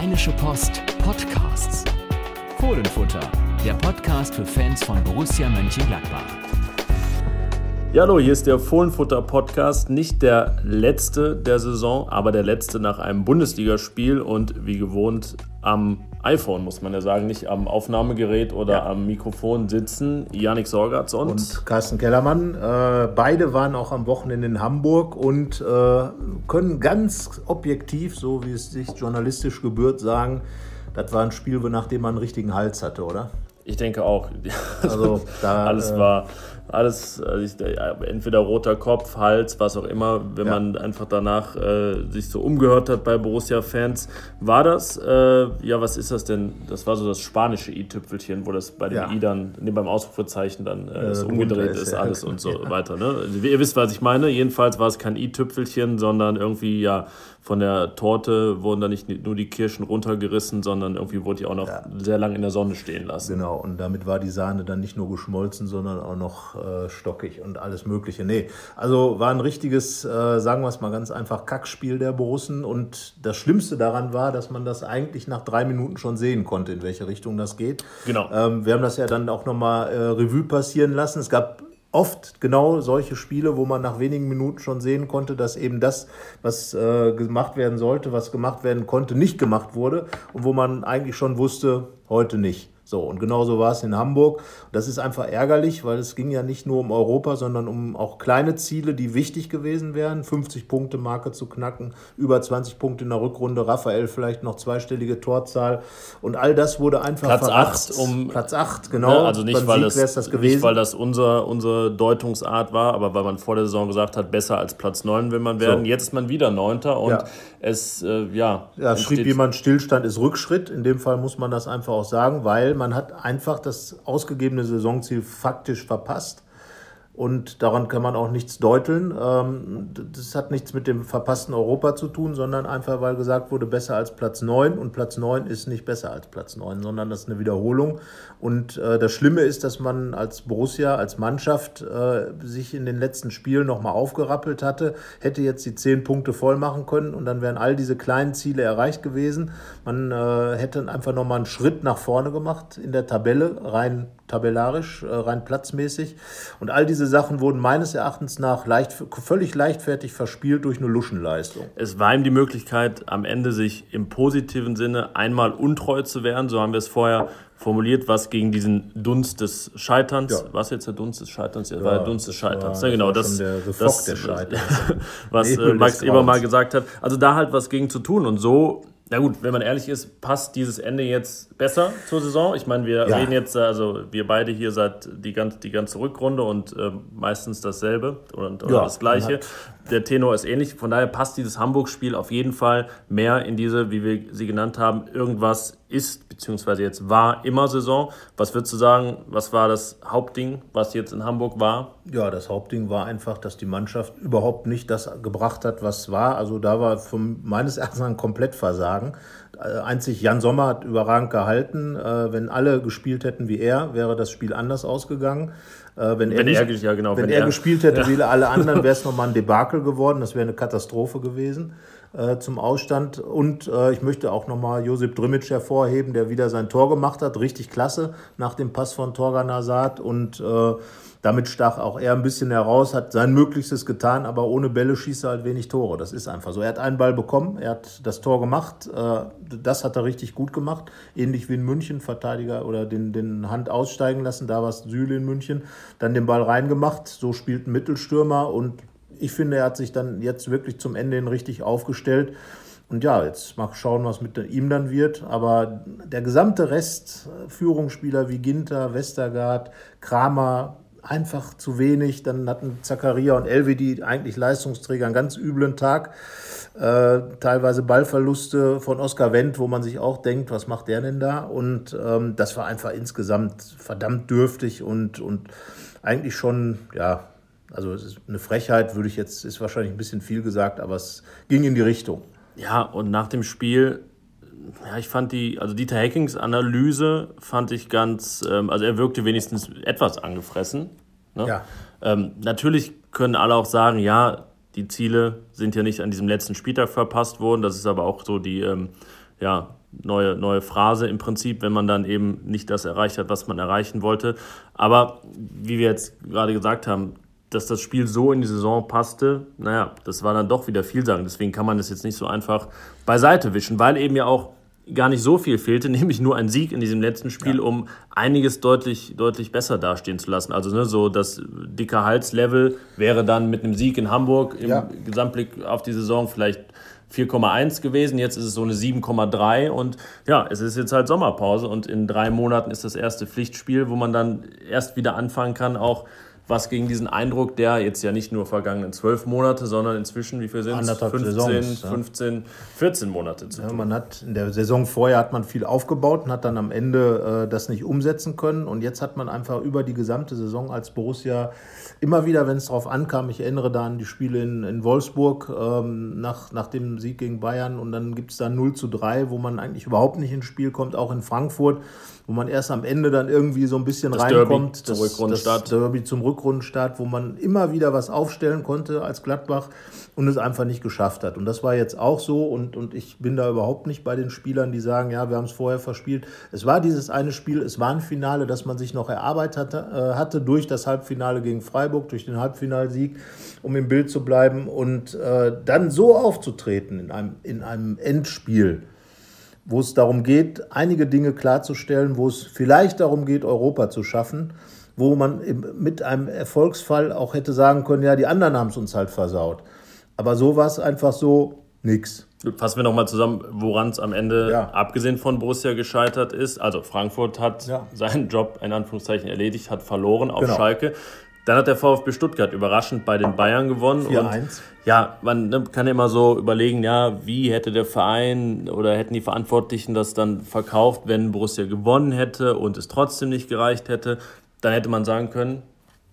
Rheinische Post Podcasts. Fohlenfutter, der Podcast für Fans von Borussia Mönchengladbach. Ja, hallo, hier ist der Fohlenfutter Podcast. Nicht der letzte der Saison, aber der letzte nach einem Bundesligaspiel und wie gewohnt am iPhone, muss man ja sagen, nicht am Aufnahmegerät oder ja. am Mikrofon sitzen. Janik Sorgatz und, und Carsten Kellermann. Äh, beide waren auch am Wochenende in Hamburg und äh, können ganz objektiv, so wie es sich journalistisch gebührt, sagen, das war ein Spiel, nach dem man einen richtigen Hals hatte, oder? Ich denke auch. Also da, alles äh, war alles, also entweder roter Kopf, Hals, was auch immer, wenn ja. man einfach danach äh, sich so umgehört hat bei Borussia-Fans. War das, äh, ja, was ist das denn? Das war so das spanische i-Tüpfelchen, wo das bei dem ja. i dann, nee, beim Ausrufezeichen dann äh, äh umgedreht ist, alles und so weiter. Ne? Also, ihr wisst, was ich meine. Jedenfalls war es kein i-Tüpfelchen, sondern irgendwie, ja, von der Torte wurden da nicht nur die Kirschen runtergerissen, sondern irgendwie wurde die auch noch sehr lange in der Sonne stehen lassen. Genau, und damit war die Sahne dann nicht nur geschmolzen, sondern auch noch äh, stockig und alles Mögliche. Nee, also war ein richtiges, äh, sagen wir es mal ganz einfach, Kackspiel der Borussen. Und das Schlimmste daran war, dass man das eigentlich nach drei Minuten schon sehen konnte, in welche Richtung das geht. Genau. Ähm, wir haben das ja dann auch nochmal äh, Revue passieren lassen. Es gab oft genau solche Spiele, wo man nach wenigen Minuten schon sehen konnte, dass eben das, was äh, gemacht werden sollte, was gemacht werden konnte, nicht gemacht wurde und wo man eigentlich schon wusste, heute nicht. So, und genauso war es in Hamburg. Das ist einfach ärgerlich, weil es ging ja nicht nur um Europa, sondern um auch kleine Ziele, die wichtig gewesen wären. 50-Punkte-Marke zu knacken, über 20 Punkte in der Rückrunde, Raphael vielleicht noch zweistellige Torzahl. Und all das wurde einfach Platz 8 um Platz 8, genau. Ne, also nicht, weil das, das nicht, weil das unser, unsere Deutungsart war, aber weil man vor der Saison gesagt hat, besser als Platz 9 will man werden. So. Jetzt ist man wieder Neunter und ja. es, äh, ja. Ja, schrieb jemand, Stillstand ist Rückschritt. In dem Fall muss man das einfach auch sagen, weil man hat einfach das ausgegebene Saisonziel faktisch verpasst und daran kann man auch nichts deuteln. Ähm, das hat nichts mit dem verpassten Europa zu tun, sondern einfach, weil gesagt wurde, besser als Platz 9 und Platz 9 ist nicht besser als Platz 9, sondern das ist eine Wiederholung. Und äh, das Schlimme ist, dass man als Borussia, als Mannschaft äh, sich in den letzten Spielen nochmal aufgerappelt hatte, hätte jetzt die 10 Punkte voll machen können und dann wären all diese kleinen Ziele erreicht gewesen. Man äh, hätte einfach nochmal einen Schritt nach vorne gemacht in der Tabelle, rein tabellarisch, rein platzmäßig. Und all diese Sachen wurden meines Erachtens nach leicht, völlig leichtfertig verspielt durch eine Luschenleistung. Es war ihm die Möglichkeit, am Ende sich im positiven Sinne einmal untreu zu werden. So haben wir es vorher formuliert, was gegen diesen Dunst des Scheiterns, ja. was jetzt der Dunst des Scheiterns, ja, war der Dunst des Scheiterns, war, ja, genau, das, das, das was äh, Max Eber mal gesagt hat. Also da halt was gegen zu tun und so na gut, wenn man ehrlich ist, passt dieses Ende jetzt besser zur Saison. Ich meine, wir ja. reden jetzt, also wir beide hier seit die ganze, die ganze Rückrunde und äh, meistens dasselbe oder, oder ja, das Gleiche. Der Tenor ist ähnlich. Von daher passt dieses Hamburg-Spiel auf jeden Fall mehr in diese, wie wir sie genannt haben, irgendwas ist, beziehungsweise jetzt war immer Saison. Was würdest du sagen, was war das Hauptding, was jetzt in Hamburg war? Ja, das Hauptding war einfach, dass die Mannschaft überhaupt nicht das gebracht hat, was war. Also da war vom, meines Erachtens ein Komplettversagen. Äh, einzig Jan Sommer hat überragend gehalten. Äh, wenn alle gespielt hätten wie er, wäre das Spiel anders ausgegangen. Äh, wenn, wenn, er, nicht, ja, genau, wenn, wenn er, er, gespielt hätte ja. wie alle anderen, wäre es nochmal ein Debakel geworden. Das wäre eine Katastrophe gewesen äh, zum Ausstand. Und äh, ich möchte auch nochmal Josip Drimic hervorheben, der wieder sein Tor gemacht hat. Richtig klasse nach dem Pass von Torgan Hazard. Und äh, damit stach auch er ein bisschen heraus, hat sein Möglichstes getan, aber ohne Bälle schießt er halt wenig Tore. Das ist einfach so. Er hat einen Ball bekommen, er hat das Tor gemacht. Äh, das hat er richtig gut gemacht. Ähnlich wie in München, Verteidiger oder den, den Hand aussteigen lassen. Da war es Süle in München. Dann den Ball reingemacht. So spielt ein Mittelstürmer und ich finde, er hat sich dann jetzt wirklich zum Ende hin richtig aufgestellt. Und ja, jetzt mal schauen, was mit ihm dann wird. Aber der gesamte Rest, Führungsspieler wie Ginter, Westergaard, Kramer, einfach zu wenig. Dann hatten Zakaria und Elvedi eigentlich Leistungsträger einen ganz üblen Tag. Äh, teilweise Ballverluste von Oskar Wendt, wo man sich auch denkt, was macht der denn da? Und ähm, das war einfach insgesamt verdammt dürftig und, und eigentlich schon, ja, also es ist eine Frechheit, würde ich jetzt, ist wahrscheinlich ein bisschen viel gesagt, aber es ging in die Richtung. Ja, und nach dem Spiel ja, ich fand die, also Dieter Hackings Analyse fand ich ganz, ähm, also er wirkte wenigstens etwas angefressen. Ne? Ja. Ähm, natürlich können alle auch sagen, ja, die Ziele sind ja nicht an diesem letzten Spieltag verpasst worden. Das ist aber auch so die, ähm, ja, neue, neue Phrase im Prinzip, wenn man dann eben nicht das erreicht hat, was man erreichen wollte. Aber wie wir jetzt gerade gesagt haben, dass das Spiel so in die Saison passte, naja, das war dann doch wieder vielsagend. Deswegen kann man das jetzt nicht so einfach beiseite wischen, weil eben ja auch gar nicht so viel fehlte, nämlich nur ein Sieg in diesem letzten Spiel, ja. um einiges deutlich, deutlich besser dastehen zu lassen. Also ne, so das dicke Halslevel wäre dann mit einem Sieg in Hamburg im ja. Gesamtblick auf die Saison vielleicht 4,1 gewesen, jetzt ist es so eine 7,3 und ja, es ist jetzt halt Sommerpause und in drei Monaten ist das erste Pflichtspiel, wo man dann erst wieder anfangen kann, auch was gegen diesen Eindruck, der jetzt ja nicht nur vergangenen zwölf Monate, sondern inzwischen, wie viel sind es? 15, Saisons, 15, 14 Monate zu tun. Ja, man hat in der Saison vorher hat man viel aufgebaut und hat dann am Ende äh, das nicht umsetzen können. Und jetzt hat man einfach über die gesamte Saison als Borussia immer wieder, wenn es darauf ankam, ich erinnere da an die Spiele in, in Wolfsburg ähm, nach, nach dem Sieg gegen Bayern und dann gibt es da 0 zu 3, wo man eigentlich überhaupt nicht ins Spiel kommt, auch in Frankfurt wo man erst am Ende dann irgendwie so ein bisschen das reinkommt. Derby zum das, das Derby zum Rückrundenstart, wo man immer wieder was aufstellen konnte als Gladbach und es einfach nicht geschafft hat. Und das war jetzt auch so und, und ich bin da überhaupt nicht bei den Spielern, die sagen, ja, wir haben es vorher verspielt. Es war dieses eine Spiel, es war ein Finale, das man sich noch erarbeitet hatte, äh, hatte durch das Halbfinale gegen Freiburg, durch den Halbfinalsieg, um im Bild zu bleiben und äh, dann so aufzutreten in einem, in einem Endspiel wo es darum geht, einige Dinge klarzustellen, wo es vielleicht darum geht, Europa zu schaffen, wo man mit einem Erfolgsfall auch hätte sagen können, ja, die anderen haben es uns halt versaut. Aber so war es einfach so nix. Fassen wir nochmal zusammen, woran es am Ende, ja. abgesehen von Borussia, gescheitert ist. Also Frankfurt hat ja. seinen Job in Anführungszeichen erledigt, hat verloren auf genau. Schalke. Dann hat der VfB Stuttgart überraschend bei den Bayern gewonnen. 4-1. Ja, man ne, kann immer so überlegen, ja, wie hätte der Verein oder hätten die Verantwortlichen das dann verkauft, wenn Borussia gewonnen hätte und es trotzdem nicht gereicht hätte. Dann hätte man sagen können,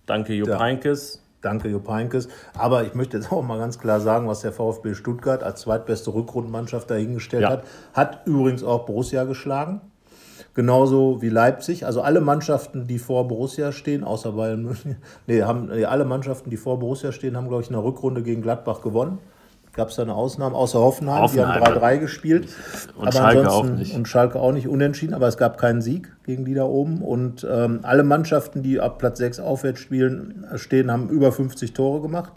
danke Jupp ja. Heynckes. Danke Jupp Heynckes. Aber ich möchte jetzt auch mal ganz klar sagen, was der VfB Stuttgart als zweitbeste Rückrundenmannschaft dahingestellt ja. hat. Hat übrigens auch Borussia geschlagen genauso wie Leipzig. Also alle Mannschaften, die vor Borussia stehen, außer Bayern München, nee, haben, nee, alle Mannschaften, die vor Borussia stehen, haben, glaube ich, in der Rückrunde gegen Gladbach gewonnen. Gab es da eine Ausnahme, außer Hoffenheim, Hoffenheim. die haben 3-3 gespielt. Und aber Schalke auch nicht. Und Schalke auch nicht unentschieden, aber es gab keinen Sieg gegen die da oben. Und ähm, alle Mannschaften, die ab Platz 6 aufwärts spielen, stehen, haben über 50 Tore gemacht.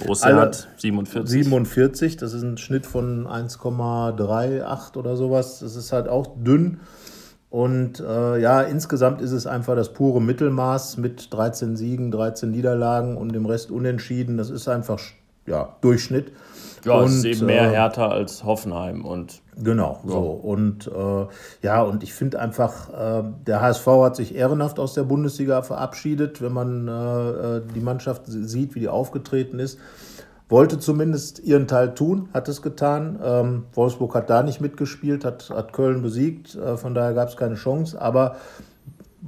Borussia Alle hat 47. 47, das ist ein Schnitt von 1,38 oder sowas. Das ist halt auch dünn. Und äh, ja, insgesamt ist es einfach das pure Mittelmaß mit 13 Siegen, 13 Niederlagen und dem Rest unentschieden. Das ist einfach ja, Durchschnitt. Ja, und, es ist eben mehr äh, härter als Hoffenheim und genau so und äh, ja und ich finde einfach äh, der HSV hat sich ehrenhaft aus der Bundesliga verabschiedet, wenn man äh, äh, die Mannschaft sieht, wie die aufgetreten ist wollte zumindest ihren Teil tun, hat es getan. Ähm, Wolfsburg hat da nicht mitgespielt, hat, hat Köln besiegt, äh, von daher gab es keine Chance. Aber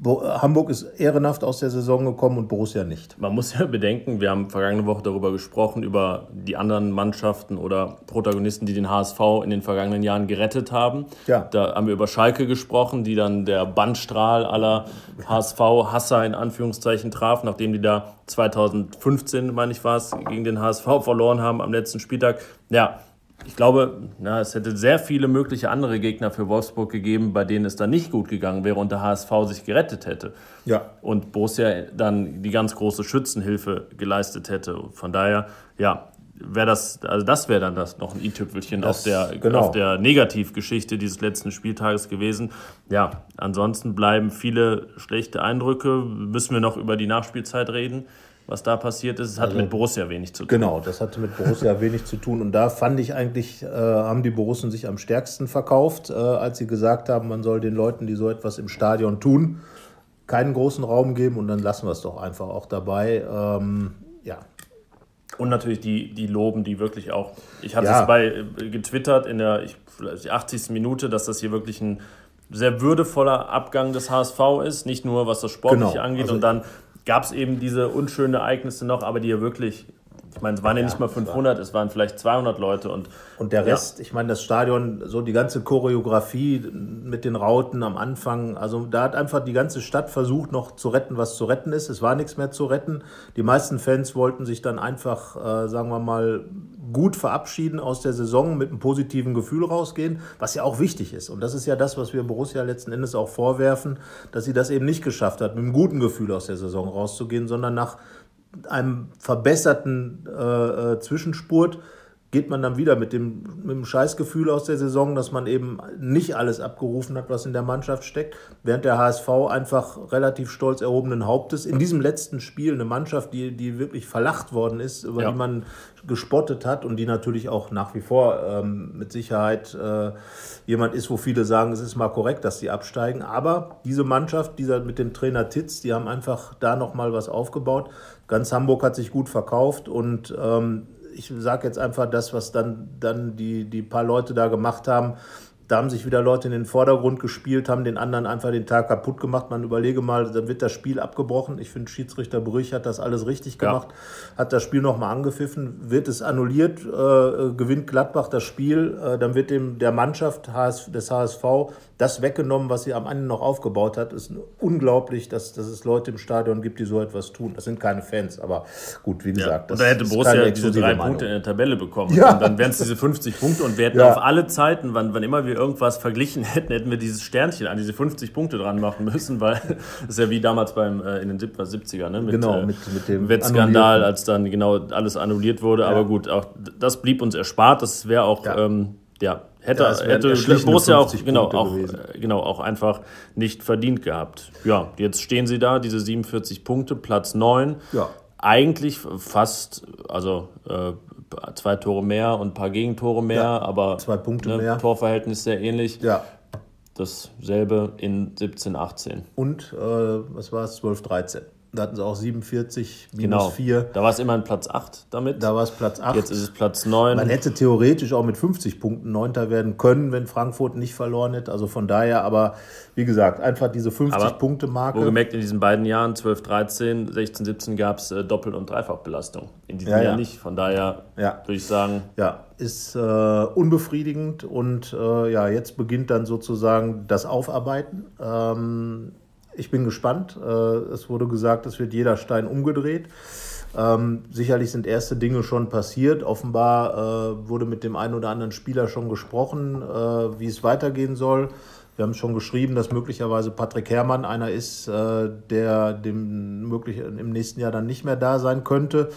Hamburg ist ehrenhaft aus der Saison gekommen und Borussia nicht. Man muss ja bedenken, wir haben vergangene Woche darüber gesprochen, über die anderen Mannschaften oder Protagonisten, die den HSV in den vergangenen Jahren gerettet haben. Ja. Da haben wir über Schalke gesprochen, die dann der Bandstrahl aller HSV-Hasser in Anführungszeichen traf, nachdem die da 2015, meine ich war es, gegen den HSV verloren haben am letzten Spieltag. Ja, ich glaube, na, es hätte sehr viele mögliche andere Gegner für Wolfsburg gegeben, bei denen es dann nicht gut gegangen wäre und der HSV sich gerettet hätte. Ja. Und Borussia dann die ganz große Schützenhilfe geleistet hätte. Von daher, ja, wäre das, also das wäre dann das noch ein i-Tüpfelchen auf der, genau. auf der Negativgeschichte dieses letzten Spieltages gewesen. Ja, ansonsten bleiben viele schlechte Eindrücke. Müssen wir noch über die Nachspielzeit reden? Was da passiert ist. Es hatte also, mit Borussia wenig zu tun. Genau, das hatte mit Borussia wenig zu tun. Und da fand ich eigentlich, äh, haben die Borussen sich am stärksten verkauft, äh, als sie gesagt haben, man soll den Leuten, die so etwas im Stadion tun, keinen großen Raum geben und dann lassen wir es doch einfach auch dabei. Ähm, ja. Und natürlich die, die loben, die wirklich auch. Ich hatte ja. es bei äh, getwittert in der ich, 80. Minute, dass das hier wirklich ein sehr würdevoller Abgang des HSV ist, nicht nur was das Sportliche genau. angeht. Also und dann gab es eben diese unschönen Ereignisse noch, aber die ja wirklich ich meine, es waren ja, ja nicht mal 500, es waren vielleicht 200 Leute und und der Rest, ja. ich meine, das Stadion, so die ganze Choreografie mit den Rauten am Anfang, also da hat einfach die ganze Stadt versucht noch zu retten, was zu retten ist. Es war nichts mehr zu retten. Die meisten Fans wollten sich dann einfach, äh, sagen wir mal, gut verabschieden aus der Saison mit einem positiven Gefühl rausgehen, was ja auch wichtig ist. Und das ist ja das, was wir Borussia letzten Endes auch vorwerfen, dass sie das eben nicht geschafft hat, mit einem guten Gefühl aus der Saison rauszugehen, sondern nach einem verbesserten äh, äh, Zwischenspurt geht man dann wieder mit dem, mit dem Scheißgefühl aus der Saison, dass man eben nicht alles abgerufen hat, was in der Mannschaft steckt, während der HSV einfach relativ stolz erhobenen Hauptes in diesem letzten Spiel eine Mannschaft, die, die wirklich verlacht worden ist, über ja. die man gespottet hat und die natürlich auch nach wie vor ähm, mit Sicherheit äh, jemand ist, wo viele sagen, es ist mal korrekt, dass sie absteigen. Aber diese Mannschaft, dieser mit dem Trainer Titz, die haben einfach da nochmal was aufgebaut. Ganz Hamburg hat sich gut verkauft und ähm, ich sage jetzt einfach das, was dann, dann die, die paar Leute da gemacht haben. Da haben sich wieder Leute in den Vordergrund gespielt, haben den anderen einfach den Tag kaputt gemacht. Man überlege mal, dann wird das Spiel abgebrochen. Ich finde, Schiedsrichter Brüch hat das alles richtig gemacht, ja. hat das Spiel nochmal angepfiffen, wird es annulliert, äh, gewinnt Gladbach das Spiel, äh, dann wird dem der Mannschaft des HSV das weggenommen, was sie am Ende noch aufgebaut hat, ist unglaublich, dass, dass es Leute im Stadion gibt, die so etwas tun. Das sind keine Fans, aber gut, wie gesagt. Ja, und da hätte Borussia diese drei Meinung. Punkte in der Tabelle bekommen. Ja. Und dann wären es diese 50 Punkte und wir hätten ja. auf alle Zeiten, wann, wann immer wir irgendwas verglichen hätten, hätten wir dieses Sternchen an diese 50 Punkte dran machen müssen, weil das ist ja wie damals beim äh, in den 70er, ne? Mit, genau, äh, mit, mit dem Wettskandal, als dann genau alles annulliert wurde. Ja. Aber gut, auch das blieb uns erspart. Das wäre auch ähm, ja, hätte, ja, hätte Borussia auch, genau, auch, äh, genau, auch einfach nicht verdient gehabt. Ja, jetzt stehen sie da, diese 47 Punkte, Platz 9. Ja. Eigentlich fast, also äh, zwei Tore mehr und ein paar Gegentore mehr, ja, aber zwei Punkte ne, mehr. Torverhältnis sehr ähnlich. Ja. Dasselbe in 17, 18. Und äh, was war es? 12, 13. Da hatten sie auch 47 minus genau. 4. Da war es immerhin Platz 8 damit. Da war es Platz 8. Jetzt ist es Platz 9. Man hätte theoretisch auch mit 50 Punkten Neunter werden können, wenn Frankfurt nicht verloren hätte. Also von daher, aber wie gesagt, einfach diese 50-Punkte-Marke. Wohlgemerkt, in diesen beiden Jahren, 12, 13, 16, 17, gab es äh, Doppel- und Dreifachbelastung. In diesem ja, Jahr ja. nicht. Von daher ja. würde ich sagen. Ja, ist äh, unbefriedigend und äh, ja, jetzt beginnt dann sozusagen das Aufarbeiten. Ähm, ich bin gespannt. Äh, es wurde gesagt, es wird jeder Stein umgedreht. Ähm, sicherlich sind erste Dinge schon passiert. Offenbar äh, wurde mit dem einen oder anderen Spieler schon gesprochen, äh, wie es weitergehen soll. Wir haben schon geschrieben, dass möglicherweise Patrick Herrmann einer ist, äh, der dem möglich im nächsten Jahr dann nicht mehr da sein könnte.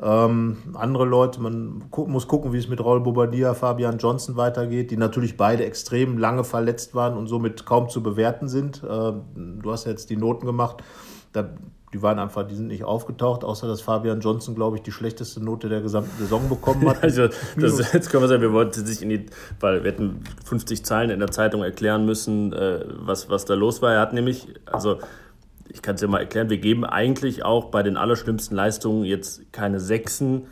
Ähm, andere Leute, man gu muss gucken, wie es mit Raul Bobadilla, Fabian Johnson weitergeht, die natürlich beide extrem lange verletzt waren und somit kaum zu bewerten sind. Äh, du hast ja jetzt die Noten gemacht. Da die waren einfach, die sind nicht aufgetaucht, außer dass Fabian Johnson, glaube ich, die schlechteste Note der gesamten Saison bekommen hat. also, das, jetzt können wir sagen, wir wollten sich in die, weil wir hätten 50 Zeilen in der Zeitung erklären müssen, äh, was, was da los war. Er hat nämlich, also ich kann es ja mal erklären, wir geben eigentlich auch bei den allerschlimmsten Leistungen jetzt keine Sechsen,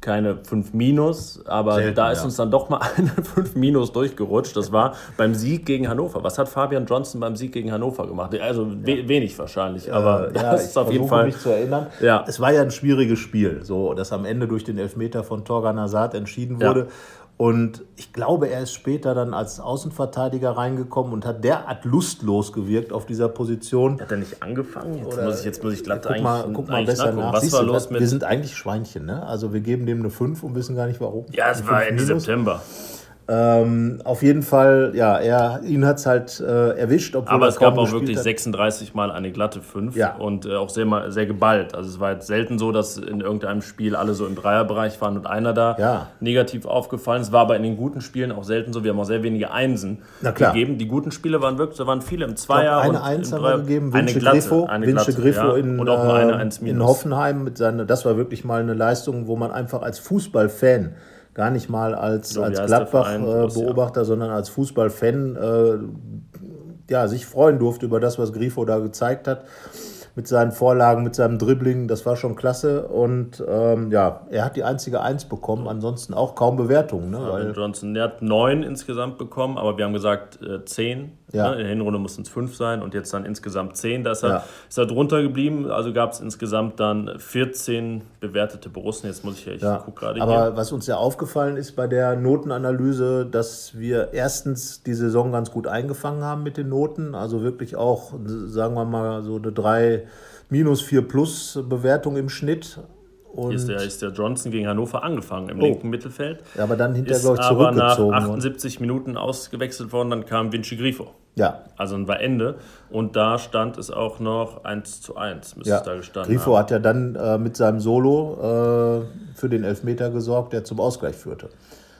keine 5 Minus, aber Selten, da ist ja. uns dann doch mal eine 5 Minus durchgerutscht. Das war beim Sieg gegen Hannover. Was hat Fabian Johnson beim Sieg gegen Hannover gemacht? Also ja. wenig wahrscheinlich, aber äh, das ja, ist auf jeden Fall. mich zu erinnern. Ja. Es war ja ein schwieriges Spiel, so das am Ende durch den Elfmeter von Torgan Hazard entschieden wurde. Und ich glaube, er ist später dann als Außenverteidiger reingekommen und hat derart lustlos gewirkt auf dieser Position. Hat er nicht angefangen? Jetzt, Oder, muss, ich, jetzt muss ich glatt guck mal, guck mal besser nach. Was war los mit... Wir sind eigentlich Schweinchen, ne? Also wir geben dem eine 5 und wissen gar nicht warum. Ja, es war Ende Minus. September. Ähm, auf jeden Fall, ja, er, ihn hat es halt äh, erwischt. Aber es gab auch wirklich hat. 36 Mal eine glatte 5 ja. und äh, auch sehr, sehr geballt. Also es war jetzt selten so, dass in irgendeinem Spiel alle so im Dreierbereich waren und einer da ja. negativ aufgefallen. Es war aber in den guten Spielen auch selten so. Wir haben auch sehr wenige Einsen gegeben. Die guten Spiele waren wirklich, da waren viele im Zweier. Eine Eins haben wir gegeben, Vince Griffo, eine Griffo ja. in, und auch mal eine 1 in Hoffenheim. Mit seiner, das war wirklich mal eine Leistung, wo man einfach als Fußballfan gar nicht mal als, so, als Gladbach-Beobachter, äh, sondern als Fußballfan äh, ja, sich freuen durfte über das, was Grifo da gezeigt hat. Mit seinen Vorlagen, mit seinem Dribbling, das war schon klasse. Und ähm, ja, er hat die einzige Eins bekommen, ansonsten auch kaum Bewertungen. Ne? Ja, Johnson, der hat neun insgesamt bekommen, aber wir haben gesagt äh, zehn Ja. Ne, in der Hinrunde mussten es fünf sein und jetzt dann insgesamt zehn. Da ist er, ja. ist er drunter geblieben. Also gab es insgesamt dann 14 bewertete Borussen. Jetzt muss ich ja, ich ja. gucke gerade Aber hier. was uns ja aufgefallen ist bei der Notenanalyse, dass wir erstens die Saison ganz gut eingefangen haben mit den Noten. Also wirklich auch, sagen wir mal, so eine 3 minus 4 plus Bewertung im Schnitt. Und ist, der, ist der Johnson gegen Hannover angefangen im oh. linken Mittelfeld. Ja, aber dann hinterher, glaube ich, zurückgezogen. Aber nach 78 Minuten ausgewechselt worden, dann kam Vinci Grifo. Ja. Also dann war Ende. Und da stand es auch noch 1 zu 1, müsste ja. es da gestanden Grifo haben. hat ja dann äh, mit seinem Solo äh, für den Elfmeter gesorgt, der zum Ausgleich führte.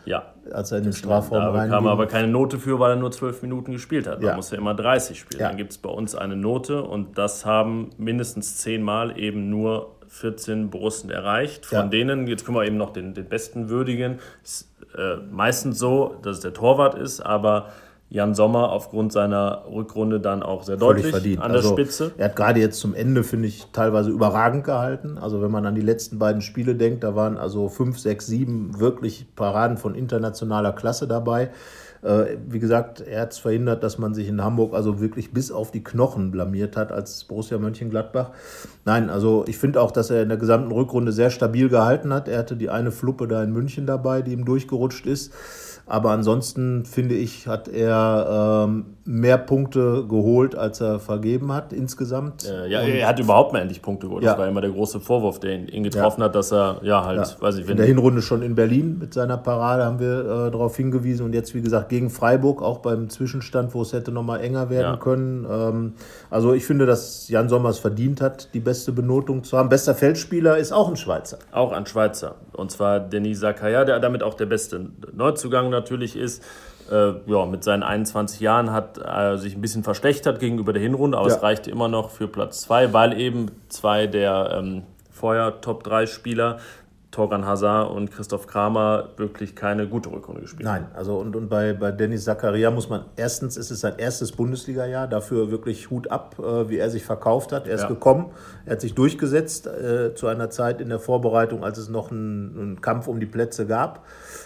Ja. Als er in den Strafraum. Da kam aber keine Note für, weil er nur zwölf Minuten gespielt hat. Man ja. muss ja immer 30 spielen. Ja. Dann gibt es bei uns eine Note und das haben mindestens zehnmal eben nur 14 Borussen erreicht. Von ja. denen, jetzt können wir eben noch den, den besten würdigen, ist äh, meistens so, dass es der Torwart ist, aber Jan Sommer aufgrund seiner Rückrunde dann auch sehr deutlich verdient. an der also, Spitze. Er hat gerade jetzt zum Ende, finde ich, teilweise überragend gehalten. Also wenn man an die letzten beiden Spiele denkt, da waren also fünf, sechs, sieben wirklich Paraden von internationaler Klasse dabei. Äh, wie gesagt, er hat es verhindert, dass man sich in Hamburg also wirklich bis auf die Knochen blamiert hat als Borussia Mönchengladbach. Nein, also ich finde auch, dass er in der gesamten Rückrunde sehr stabil gehalten hat. Er hatte die eine Fluppe da in München dabei, die ihm durchgerutscht ist. Aber ansonsten finde ich, hat er ähm, mehr Punkte geholt, als er vergeben hat insgesamt. Äh, ja, er hat überhaupt mal endlich Punkte geholt. Ja. Das war immer der große Vorwurf, der ihn, ihn getroffen ja. hat, dass er, ja, halt, ja. weiß ich, wenn. In der Hinrunde schon in Berlin mit seiner Parade haben wir äh, darauf hingewiesen und jetzt, wie gesagt, gegen Freiburg, auch beim Zwischenstand, wo es hätte nochmal enger werden können. Ähm, also ich finde, dass Jan Sommers verdient hat, die beste Benotung zu haben. Bester Feldspieler ist auch ein Schweizer. Auch ein Schweizer. Und zwar Denis Zakaria, der damit auch der beste Neuzugang natürlich ist. Äh, ja, mit seinen 21 Jahren hat er sich ein bisschen verschlechtert gegenüber der Hinrunde, aber ja. es reichte immer noch für Platz 2, weil eben zwei der ähm, vorher Top-3-Spieler Torgan Hazard und Christoph Kramer wirklich keine gute Rückrunde gespielt Nein, also und, und bei, bei Dennis Zakaria muss man, erstens ist es sein erstes Bundesliga-Jahr, dafür wirklich Hut ab, äh, wie er sich verkauft hat. Er ist ja. gekommen, er hat sich durchgesetzt äh, zu einer Zeit in der Vorbereitung, als es noch einen, einen Kampf um die Plätze gab.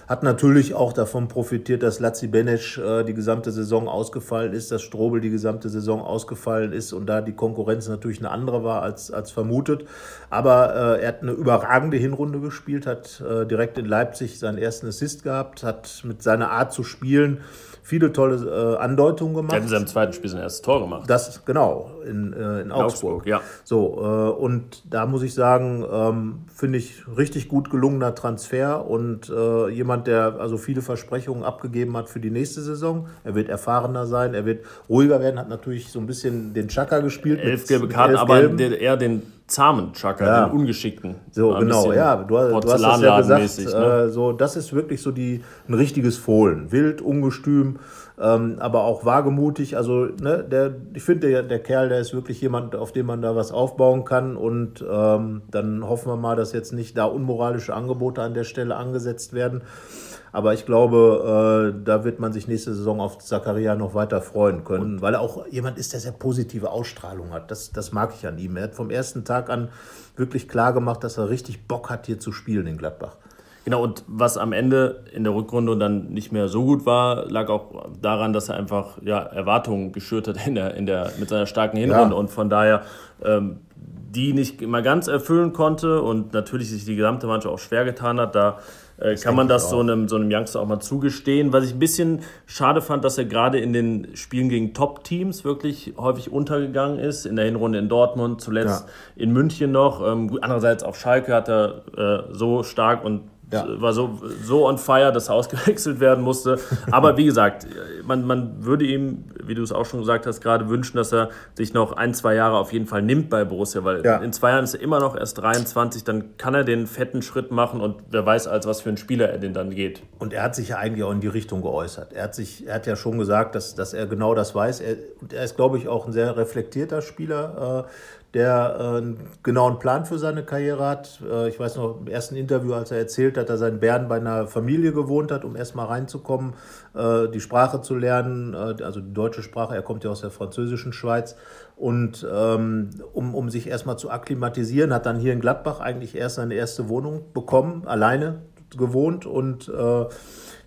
Hat natürlich auch davon profitiert, dass Lazzi Benesch äh, die gesamte Saison ausgefallen ist, dass Strobel die gesamte Saison ausgefallen ist und da die Konkurrenz natürlich eine andere war als, als vermutet. Aber äh, er hat eine überragende Hinrunde gespielt hat äh, direkt in Leipzig seinen ersten Assist gehabt, hat mit seiner Art zu spielen viele tolle äh, Andeutungen gemacht. Hat in seinem zweiten Spiel sein erstes Tor gemacht. Das, genau, in, äh, in, in Augsburg. Augsburg. ja. So, äh, und da muss ich sagen, ähm, finde ich richtig gut gelungener Transfer und äh, jemand, der also viele Versprechungen abgegeben hat für die nächste Saison. Er wird erfahrener sein, er wird ruhiger werden, hat natürlich so ein bisschen den Chaka gespielt. Elf gelbe Karten, aber eher den zahmen Chaka, ja. den ungeschickten. So, genau, ja, du, du hast es ja gesagt. Ne? Äh, so, das ist wirklich so die, ein richtiges Fohlen. Wild, ungestüm, ähm, aber auch wagemutig. Also, ne, der, ich finde, der, der Kerl, der ist wirklich jemand, auf dem man da was aufbauen kann. Und ähm, dann hoffen wir mal, dass jetzt nicht da unmoralische Angebote an der Stelle angesetzt werden. Aber ich glaube, äh, da wird man sich nächste Saison auf Zakaria noch weiter freuen können, Und weil er auch jemand ist, der sehr positive Ausstrahlung hat. Das, das mag ich an ihm. Er hat vom ersten Tag an wirklich klar gemacht, dass er richtig Bock hat, hier zu spielen in Gladbach. Genau, und was am Ende in der Rückrunde dann nicht mehr so gut war, lag auch daran, dass er einfach ja, Erwartungen geschürt hat in der, in der, mit seiner starken Hinrunde ja. und von daher ähm, die nicht immer ganz erfüllen konnte und natürlich sich die gesamte Mannschaft auch schwer getan hat. Da äh, kann man das so einem, so einem Youngster auch mal zugestehen. Was ich ein bisschen schade fand, dass er gerade in den Spielen gegen Top-Teams wirklich häufig untergegangen ist. In der Hinrunde in Dortmund, zuletzt ja. in München noch. Ähm, andererseits auf Schalke hat er äh, so stark und ja. War so, so on fire, dass er ausgewechselt werden musste. Aber wie gesagt, man, man würde ihm, wie du es auch schon gesagt hast, gerade wünschen, dass er sich noch ein, zwei Jahre auf jeden Fall nimmt bei Borussia, weil ja. in zwei Jahren ist er immer noch erst 23, dann kann er den fetten Schritt machen und wer weiß, als was für ein Spieler er den dann geht. Und er hat sich ja eigentlich auch in die Richtung geäußert. Er hat, sich, er hat ja schon gesagt, dass, dass er genau das weiß. Er, er ist, glaube ich, auch ein sehr reflektierter Spieler. Äh, der äh, einen genauen Plan für seine Karriere hat. Äh, ich weiß noch im ersten Interview, als er erzählt hat, dass er in Bern bei einer Familie gewohnt hat, um erstmal reinzukommen, äh, die Sprache zu lernen, äh, also die deutsche Sprache, er kommt ja aus der französischen Schweiz. Und ähm, um, um sich erstmal zu akklimatisieren, hat dann hier in Gladbach eigentlich erst seine erste Wohnung bekommen, alleine gewohnt und äh,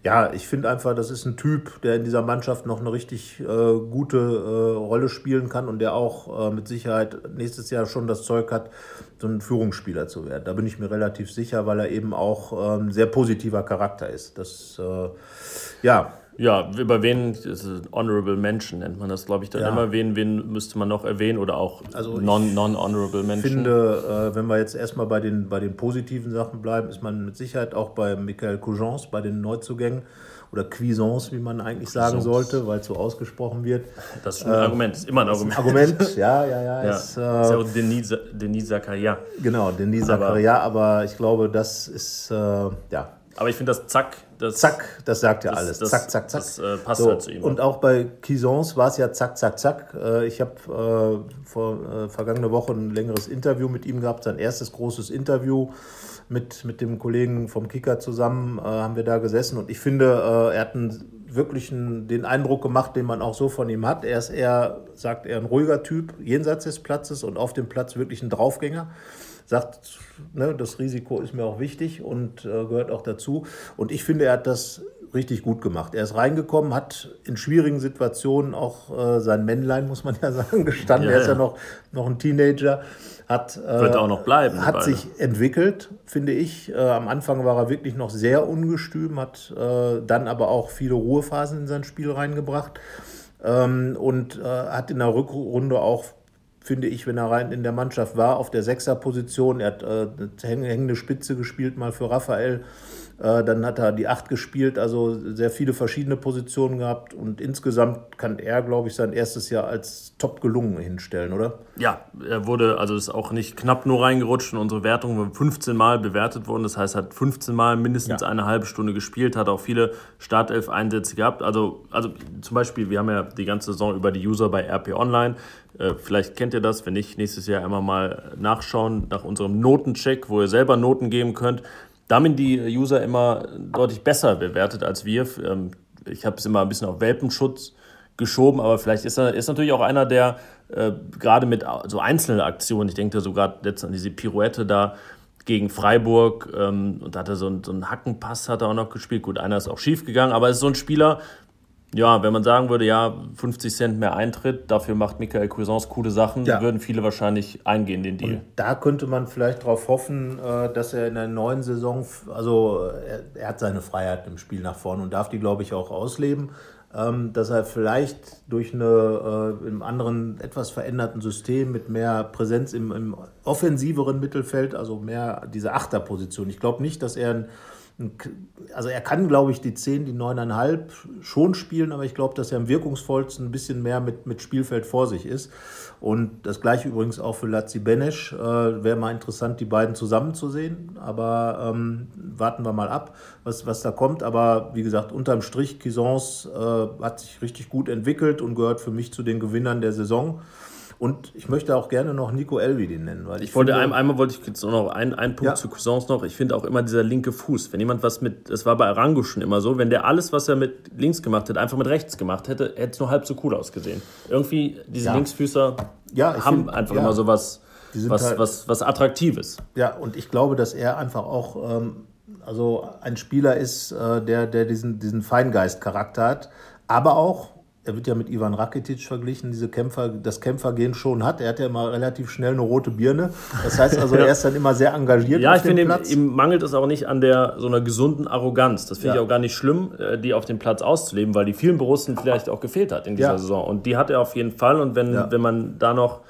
ja, ich finde einfach, das ist ein Typ, der in dieser Mannschaft noch eine richtig äh, gute äh, Rolle spielen kann und der auch äh, mit Sicherheit nächstes Jahr schon das Zeug hat, so ein Führungsspieler zu werden. Da bin ich mir relativ sicher, weil er eben auch ein ähm, sehr positiver Charakter ist. Das, äh, ja, ja, über wen, Honorable Mention nennt man das, glaube ich, dann ja. immer. Wen, wen müsste man noch erwähnen oder auch also Non-Honorable non Mention? Ich finde, äh, wenn wir jetzt erstmal bei den, bei den positiven Sachen bleiben, ist man mit Sicherheit auch bei Michael Cougence, bei den Neuzugängen oder Cuisance, wie man eigentlich sagen sollte, weil es so ausgesprochen wird. Das ist ein äh, Argument, ist immer ein Argument. Argument, ja, ja, ja. ja. Ist, äh, ist ja auch Denis, Denis Zakaria. Genau, Denis Zakaria, aber ich glaube, das ist, äh, ja. Aber ich finde das Zack das, zack, das sagt ja das, alles. Das, zack, zack, zack. Das äh, passt so, halt zu ihm. Und auch bei Quisance war es ja zack, zack, zack. Äh, ich habe äh, vor äh, vergangene Woche ein längeres Interview mit ihm gehabt, sein erstes großes Interview mit, mit dem Kollegen vom Kicker zusammen, äh, haben wir da gesessen. Und ich finde, äh, er hat einen, wirklich einen, den Eindruck gemacht, den man auch so von ihm hat. Er ist eher, sagt er, ein ruhiger Typ, jenseits des Platzes und auf dem Platz wirklich ein Draufgänger sagt, ne, das Risiko ist mir auch wichtig und äh, gehört auch dazu. Und ich finde, er hat das richtig gut gemacht. Er ist reingekommen, hat in schwierigen Situationen auch äh, sein Männlein, muss man ja sagen, gestanden. Ja, er ist ja noch, noch ein Teenager. Hat, äh, Wird auch noch bleiben. Hat sich entwickelt, finde ich. Äh, am Anfang war er wirklich noch sehr ungestüm, hat äh, dann aber auch viele Ruhephasen in sein Spiel reingebracht ähm, und äh, hat in der Rückrunde auch finde ich, wenn er rein in der Mannschaft war, auf der Sechserposition. Er hat äh, hängende Spitze gespielt mal für Raphael. Äh, dann hat er die Acht gespielt, also sehr viele verschiedene Positionen gehabt. Und insgesamt kann er, glaube ich, sein erstes Jahr als top gelungen hinstellen, oder? Ja, er wurde, also ist auch nicht knapp nur reingerutscht in unsere Wertung, wir 15 Mal bewertet worden. Das heißt, er hat 15 Mal mindestens ja. eine halbe Stunde gespielt, hat auch viele Startelf-Einsätze gehabt. Also, also zum Beispiel, wir haben ja die ganze Saison über die User bei RP Online. Äh, vielleicht kennt ihr das, wenn nicht, nächstes Jahr einmal mal nachschauen nach unserem Notencheck, wo ihr selber Noten geben könnt. Da die User immer deutlich besser bewertet als wir. Ähm, ich habe es immer ein bisschen auf Welpenschutz geschoben, aber vielleicht ist er ist natürlich auch einer, der äh, gerade mit so einzelnen Aktionen, ich denke da sogar letztens an diese Pirouette da gegen Freiburg ähm, und da hat er so, einen, so einen Hackenpass hat er auch noch gespielt. Gut, einer ist auch schief gegangen, aber es ist so ein Spieler, ja, wenn man sagen würde, ja, 50 Cent mehr Eintritt, dafür macht Michael Cuisance coole Sachen, ja. würden viele wahrscheinlich eingehen, den Deal. Und da könnte man vielleicht darauf hoffen, äh, dass er in der neuen Saison, also er, hat seine Freiheit im Spiel nach vorne und darf die, glaube ich, auch ausleben ähm, dass er vielleicht durch eine äh, im anderen etwas veränderten System mit mehr Präsenz im, im offensiveren Mittelfeld, also mehr diese Achterposition. Ich glaube nicht, dass er ein also er kann, glaube ich, die 10, die 9,5 schon spielen, aber ich glaube, dass er am wirkungsvollsten ein bisschen mehr mit, mit Spielfeld vor sich ist. Und das gleiche übrigens auch für Lazzi Benesch. Äh, Wäre mal interessant, die beiden zusammenzusehen. Aber ähm, warten wir mal ab, was, was da kommt. Aber wie gesagt, unterm Strich, Cuisance äh, hat sich richtig gut entwickelt und gehört für mich zu den Gewinnern der Saison. Und ich möchte auch gerne noch Nico Elvedi nennen. Weil ich, ich wollte finde, einmal wollte ich jetzt noch einen, einen Punkt ja. zu Cousins noch. Ich finde auch immer dieser linke Fuß. Wenn jemand was mit, das war bei Arango schon immer so, wenn der alles, was er mit links gemacht hätte, einfach mit rechts gemacht hätte, hätte es nur halb so cool ausgesehen. Irgendwie, diese ja. Linksfüßer ja, haben find, einfach immer so was, was, halt, was, was Attraktives. Ja, und ich glaube, dass er einfach auch ähm, also ein Spieler ist, äh, der, der diesen, diesen Feingeist-Charakter hat, aber auch er wird ja mit Ivan Rakitic verglichen, diese Kämpfer, das Kämpfergehen schon hat. Er hat ja immer relativ schnell eine rote Birne. Das heißt also, er ist dann immer sehr engagiert. Ja, ich finde, ihm, ihm, mangelt es auch nicht an der so einer gesunden Arroganz. Das finde ja. ich auch gar nicht schlimm, äh, die auf dem Platz auszuleben, weil die vielen Borussen vielleicht auch gefehlt hat in dieser ja. Saison. Und die hat er auf jeden Fall. Und wenn, ja. wenn man da noch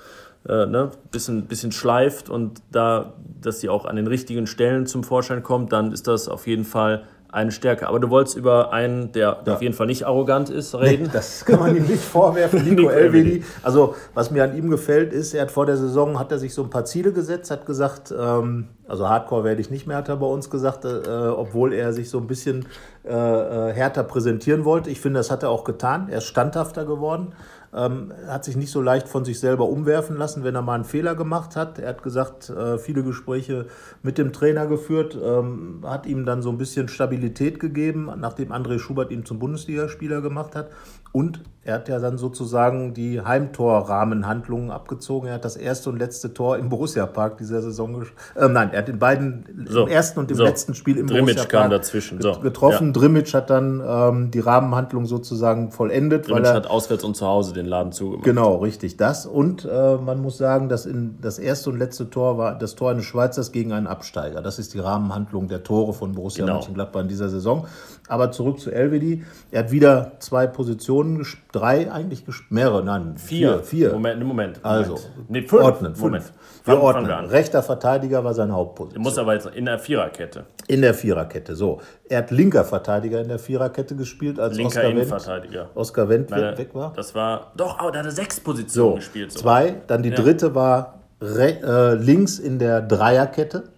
äh, ne, bisschen, bisschen schleift und da, dass sie auch an den richtigen Stellen zum Vorschein kommt, dann ist das auf jeden Fall eine Stärke. Aber du wolltest über einen, der ja. auf jeden Fall nicht arrogant ist, reden. Nee, das kann man ihm nicht vorwerfen, Nico Elvedi. Also was mir an ihm gefällt, ist, er hat vor der Saison hat er sich so ein paar Ziele gesetzt, hat gesagt, ähm, also Hardcore werde ich nicht mehr, hat er bei uns gesagt, äh, obwohl er sich so ein bisschen äh, äh härter präsentieren wollte. Ich finde, das hat er auch getan. Er ist standhafter geworden. Ähm, hat sich nicht so leicht von sich selber umwerfen lassen, wenn er mal einen Fehler gemacht hat. Er hat gesagt, äh, viele Gespräche mit dem Trainer geführt, ähm, hat ihm dann so ein bisschen Stabilität gegeben, nachdem André Schubert ihn zum Bundesligaspieler gemacht hat. Und Er hat ja dann sozusagen die Heimtorrahmenhandlungen abgezogen. Er hat das erste und letzte Tor im Borussia-Park dieser Saison äh, Nein, er hat in beiden, so, im ersten und im so. letzten Spiel im Borussia-Park kam dazwischen. So. getroffen. Ja. Drimmitsch hat dann ähm, die Rahmenhandlung sozusagen vollendet. Drimmitsch hat auswärts und zu Hause den Laden zugemacht. Genau, richtig. Das. Und äh, man muss sagen, dass in das erste und letzte Tor war das Tor eines Schweizers gegen einen Absteiger. Das ist die Rahmenhandlung der Tore von Borussia genau. Mönchengladbach in dieser Saison. Aber zurück zu Elvedi. Er hat wieder zwei Positionen, drei eigentlich, mehrere, nein, vier. Vier. Moment, Moment. Also, nee, fünf. ordnen. Fünf. Moment. Wir ordnen. Rechter Verteidiger war seine Hauptposition. Er muss aber jetzt in der Viererkette. In der Viererkette, so. Er hat linker Verteidiger in der Viererkette gespielt, als linker Oskar Innenverteidiger. Oscar Wendt Meine, weg war. Das war, doch, aber da hat er sechs Positionen so, gespielt. So. Zwei, dann die ja. dritte war äh, links in der Dreierkette.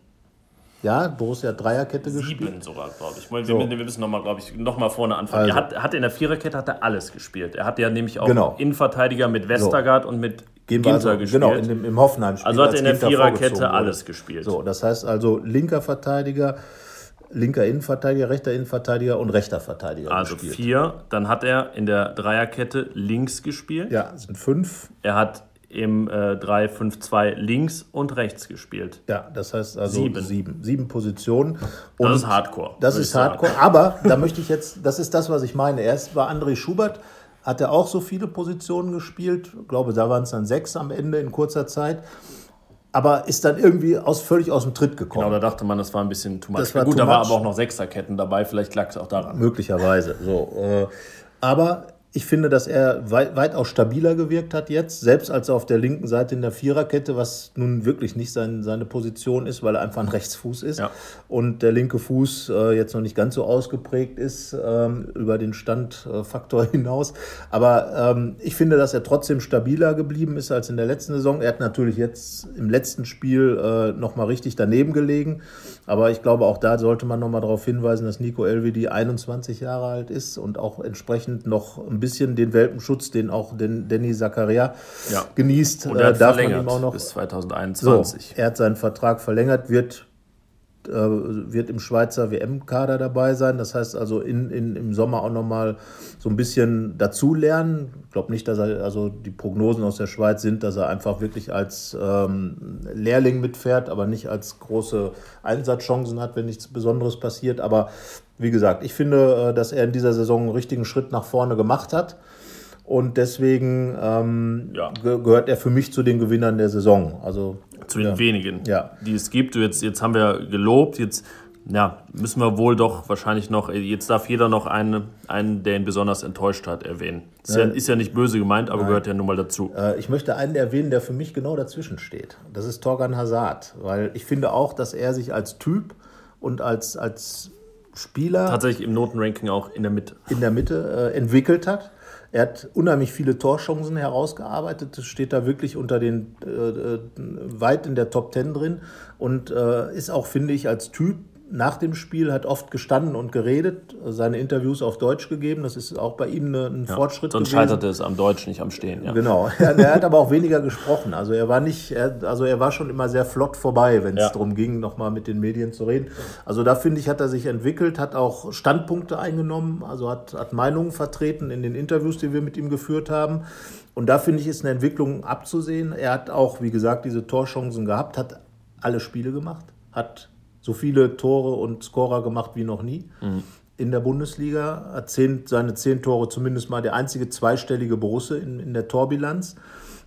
Ja, Borussia hat Dreierkette Sieben gespielt. Sieben sogar, glaube ich. Wir, so. wir müssen nochmal, glaube ich, nochmal vorne anfangen. Also. Er hat, hat in der Viererkette hat er alles gespielt. Er hat ja nämlich auch genau. Innenverteidiger mit Westergaard so. und mit Ginter also, gespielt. Genau, in dem, im Hoffenheim-Spiel. Also hat er in der Viererkette alles gespielt. So, das heißt also linker Verteidiger, linker Innenverteidiger, rechter Innenverteidiger und rechter Verteidiger also gespielt. vier. Dann hat er in der Dreierkette links gespielt. Ja, sind fünf. Er hat im äh, 3-5-2 links und rechts gespielt. Ja, das heißt also sieben, sieben, sieben Positionen. Und das ist Hardcore. Das ist Hardcore. Sagen. Aber da möchte ich jetzt, das ist das, was ich meine. Erst war André Schubert, hat er auch so viele Positionen gespielt. Ich glaube, da waren es dann sechs am Ende in kurzer Zeit. Aber ist dann irgendwie aus, völlig aus dem Tritt gekommen. Genau, da dachte man, das war ein bisschen too much. Das war Gut, da waren aber auch noch Sechserketten dabei, vielleicht lag es auch daran. Möglicherweise. So, äh, aber ich finde, dass er weit, weitaus stabiler gewirkt hat jetzt, selbst als er auf der linken Seite in der Viererkette, was nun wirklich nicht sein, seine Position ist, weil er einfach ein Rechtsfuß ist ja. und der linke Fuß äh, jetzt noch nicht ganz so ausgeprägt ist ähm, über den Standfaktor hinaus. Aber ähm, ich finde, dass er trotzdem stabiler geblieben ist als in der letzten Saison. Er hat natürlich jetzt im letzten Spiel äh, nochmal richtig daneben gelegen. Aber ich glaube, auch da sollte man nochmal darauf hinweisen, dass Nico Elvedi 21 Jahre alt ist und auch entsprechend noch ein bisschen den Welpenschutz, den auch den Danny Zakaria ja. genießt, und er hat äh, darf man ihm auch noch bis 2021. So, er hat seinen Vertrag verlängert, wird äh, wird im Schweizer WM-Kader dabei sein. Das heißt also in, in, im Sommer auch nochmal so ein bisschen dazulernen. Ich glaube nicht, dass er, also die Prognosen aus der Schweiz sind, dass er einfach wirklich als ähm, Lehrling mitfährt, aber nicht als große Einsatzchancen hat, wenn nichts Besonderes passiert. Aber wie gesagt, ich finde, äh, dass er in dieser Saison einen richtigen Schritt nach vorne gemacht hat. Und deswegen ähm, ja. gehört er für mich zu den Gewinnern der Saison. Also zu den ja. wenigen, ja. die es gibt. Jetzt, jetzt haben wir gelobt, jetzt ja, müssen wir wohl doch wahrscheinlich noch, jetzt darf jeder noch einen, einen der ihn besonders enttäuscht hat, erwähnen. Ist ja, ist ja nicht böse gemeint, aber Nein. gehört ja nun mal dazu. Äh, ich möchte einen erwähnen, der für mich genau dazwischen steht. Das ist Torgan Hazard, weil ich finde auch, dass er sich als Typ und als, als Spieler. Tatsächlich im Notenranking auch in der Mitte. In der Mitte äh, entwickelt hat. Er hat unheimlich viele Torchancen herausgearbeitet. Steht da wirklich unter den äh, äh weit in der Top Ten drin und äh, ist auch, finde ich, als Typ nach dem Spiel hat oft gestanden und geredet, seine Interviews auf Deutsch gegeben. Das ist auch bei ihm ein ja, Fortschritt sonst gewesen. scheiterte es am Deutsch, nicht am Stehen. Ja. Genau. Er, er, hat aber auch weniger gesprochen. Also er war nicht, er, also er war schon immer sehr flott vorbei, wenn es ja. darum ging, nochmal mit den Medien zu reden. Also da finde ich, hat er sich entwickelt, hat auch Standpunkte eingenommen, also hat, hat Meinungen vertreten in den Interviews, die wir mit ihm geführt haben. Und da finde ich, ist eine Entwicklung abzusehen. Er hat auch, wie gesagt, diese Torchancen gehabt, hat alle Spiele gemacht, hat so viele Tore und Scorer gemacht wie noch nie. Mhm. In der Bundesliga hat zehn, seine zehn Tore zumindest mal der einzige zweistellige Borusse in, in der Torbilanz.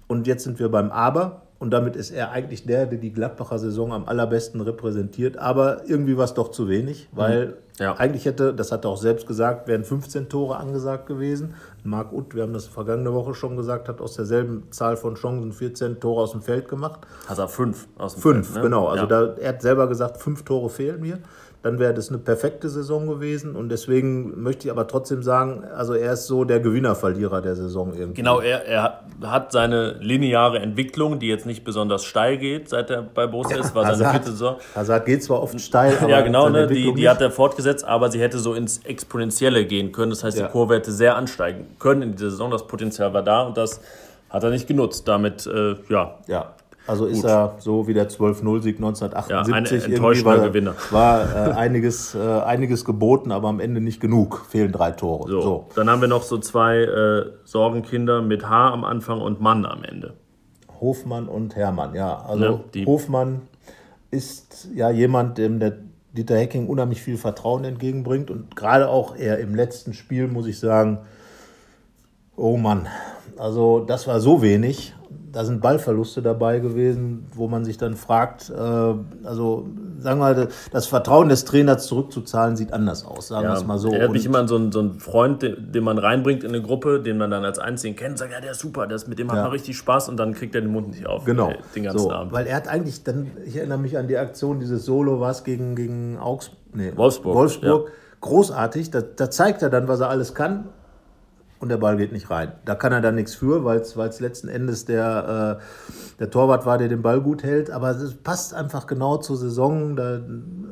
Und jetzt sind wir beim Aber. Und damit ist er eigentlich der, der die Gladbacher Saison am allerbesten repräsentiert. Aber irgendwie war es doch zu wenig, weil mhm. ja. eigentlich hätte, das hat er auch selbst gesagt, wären 15 Tore angesagt gewesen. Marc Utt, wir haben das vergangene Woche schon gesagt, hat aus derselben Zahl von Chancen 14 Tore aus dem Feld gemacht. Hat er fünf aus dem fünf, Feld? Fünf, ne? genau. Also ja. da, er hat selber gesagt, fünf Tore fehlen mir dann wäre das eine perfekte Saison gewesen. Und deswegen möchte ich aber trotzdem sagen, also er ist so der Gewinnerverlierer der Saison irgendwie. Genau, er, er hat seine lineare Entwicklung, die jetzt nicht besonders steil geht, seit er bei Borussia ist, war seine vierte Saison. Hazard geht zwar oft steil, aber Ja, genau, ne, die, die hat er fortgesetzt, aber sie hätte so ins Exponentielle gehen können. Das heißt, die ja. Kurve hätte sehr ansteigen können in dieser Saison. Das Potenzial war da und das hat er nicht genutzt. Damit, äh, ja. Ja, Also ist Gut. er so wie der 12-0-Sieg 1978 ja, ein enttäuschender war, Gewinner. War äh, einiges, äh, einiges geboten, aber am Ende nicht genug. Fehlen drei Tore. So, so. Dann haben wir noch so zwei äh, Sorgenkinder mit H am Anfang und Mann am Ende. Hofmann und Hermann, ja. Also ne, Hofmann ist ja jemand, dem der Dieter Hecking unheimlich viel Vertrauen entgegenbringt und gerade auch er im letzten Spiel, muss ich sagen, oh Mann, also das war so wenig da sind Ballverluste dabei gewesen, wo man sich dann fragt, äh, also sagen wir mal, das Vertrauen des Trainers zurückzuzahlen sieht anders aus, sagen ja, wir es mal so. Er hat mich immer an so einen, so einen Freund, den, den, man reinbringt in eine Gruppe, den man dann als Einzigen kennt, sagt, ja, der ist super, ist, mit dem ja. hat man richtig Spaß und dann kriegt er den Mund nicht auf. Genau. Den ganzen so, Abend. Weil er hat eigentlich dann, ich erinnere mich an die Aktion, dieses Solo war es gegen, gegen Augsburg, nee, Wolfsburg. Wolfsburg. Ja. Großartig, da, da zeigt er dann, was er alles kann und der Ball geht nicht rein. Da kann er dann nichts für, weil es letzten Endes der, äh, der Torwart war, der den Ball gut hält. Aber es passt einfach genau zur Saison. Da